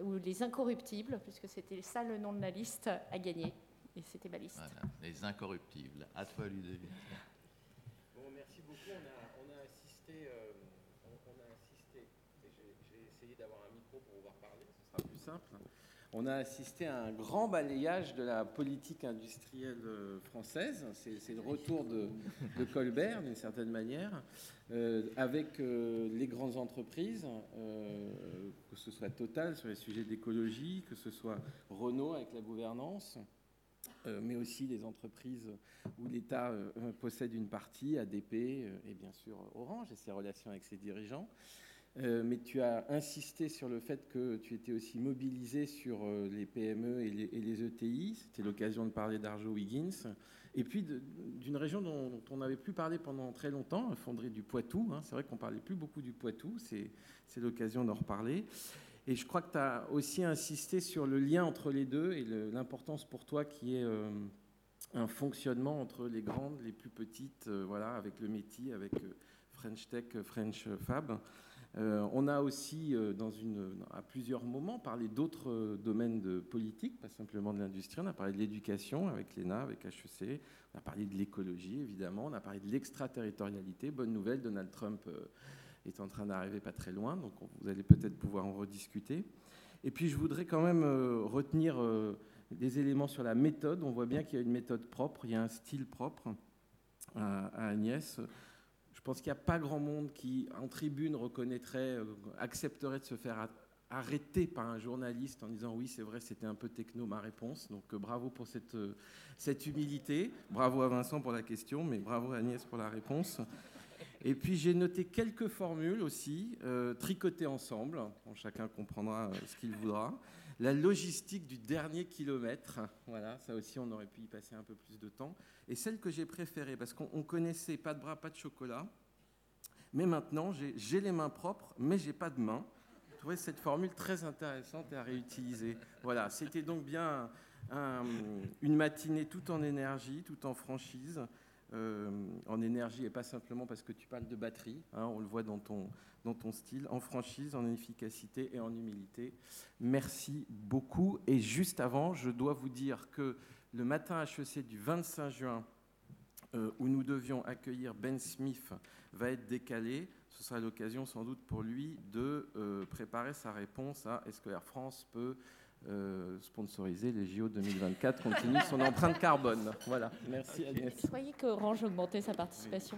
ou les incorruptibles, puisque c'était ça le nom de la liste, à gagner. Et c'était ma liste. Voilà, les incorruptibles. À toi, Ludovic. Bon, merci beaucoup. On a, assisté. on, a assisté. J'ai essayé d'avoir un micro pour pouvoir parler, ce sera plus simple on a assisté à un grand balayage de la politique industrielle euh, française. C'est le retour de, Colbert, d'une certaine manière, euh, avec euh, les grandes entreprises, que ce soit Total sur les sujets d'écologie, que ce soit Renault avec la gouvernance, mais aussi les entreprises où l'État possède une partie, ADP et bien sûr Orange et ses relations avec ses dirigeants. Euh, mais tu as insisté sur le fait que tu étais aussi mobilisé sur euh, les PME et les, ETI. C'était l'occasion de parler d'Arjo Wiggins. Et puis d'une région dont, on n'avait plus parlé pendant très longtemps, la fonderie du Poitou. Hein. C'est vrai qu'on parlait plus beaucoup du Poitou. C'est l'occasion d'en reparler. Et je crois que tu as aussi insisté sur le lien entre les deux et l'importance pour toi qui est euh, un fonctionnement entre les grandes, les plus petites, voilà, avec le métier, avec French Tech, French Fab. Euh, on a aussi, euh, à plusieurs moments, parlé d'autres euh, domaines de politique, pas simplement de l'industrie. On a parlé de l'éducation avec l'ENA, avec HEC. On a parlé de l'écologie, évidemment. On a parlé de l'extraterritorialité. Bonne nouvelle, Donald Trump est en train d'arriver pas très loin, donc vous allez peut-être pouvoir en rediscuter. Et puis, je voudrais quand même retenir des éléments sur la méthode. On voit bien qu'il y a une méthode propre, il y a un style propre à Agnès. Je pense qu'il n'y a pas grand monde qui, en tribune, reconnaîtrait, euh, accepterait de se faire arrêter par un journaliste en disant oui, c'est vrai, c'était un peu techno ma réponse. Donc euh, bravo pour cette, euh, cette humilité. Bravo à Vincent pour la question, mais bravo à Agnès pour la réponse. Et puis j'ai noté quelques formules aussi, tricotées ensemble. chacun comprendra ce qu'il voudra. La logistique du dernier kilomètre, voilà, ça aussi on aurait pu y passer un peu plus de temps. Et celle que j'ai préférée, parce qu'on connaissait pas de bras, pas de chocolat, mais maintenant j'ai les mains propres, mais j'ai pas de mains. Je trouvais cette formule très intéressante à réutiliser. Voilà, c'était donc bien une matinée tout en énergie, tout en franchise. Euh, en énergie et pas simplement parce que tu parles de batterie, hein, on le voit dans ton, dans ton style, en franchise, en efficacité et en humilité. Merci beaucoup. Et juste avant, je dois vous dire que le matin HEC du 25 juin, euh, où nous devions accueillir Ben Smith, va être décalé. Ce sera l'occasion sans doute pour lui de euh, préparer sa réponse à est-ce que Air France peut euh, sponsoriser les JO 2024 compte tenu de son empreinte carbone. Voilà, merci Agnès. Soyez que Orange augmentait sa participation.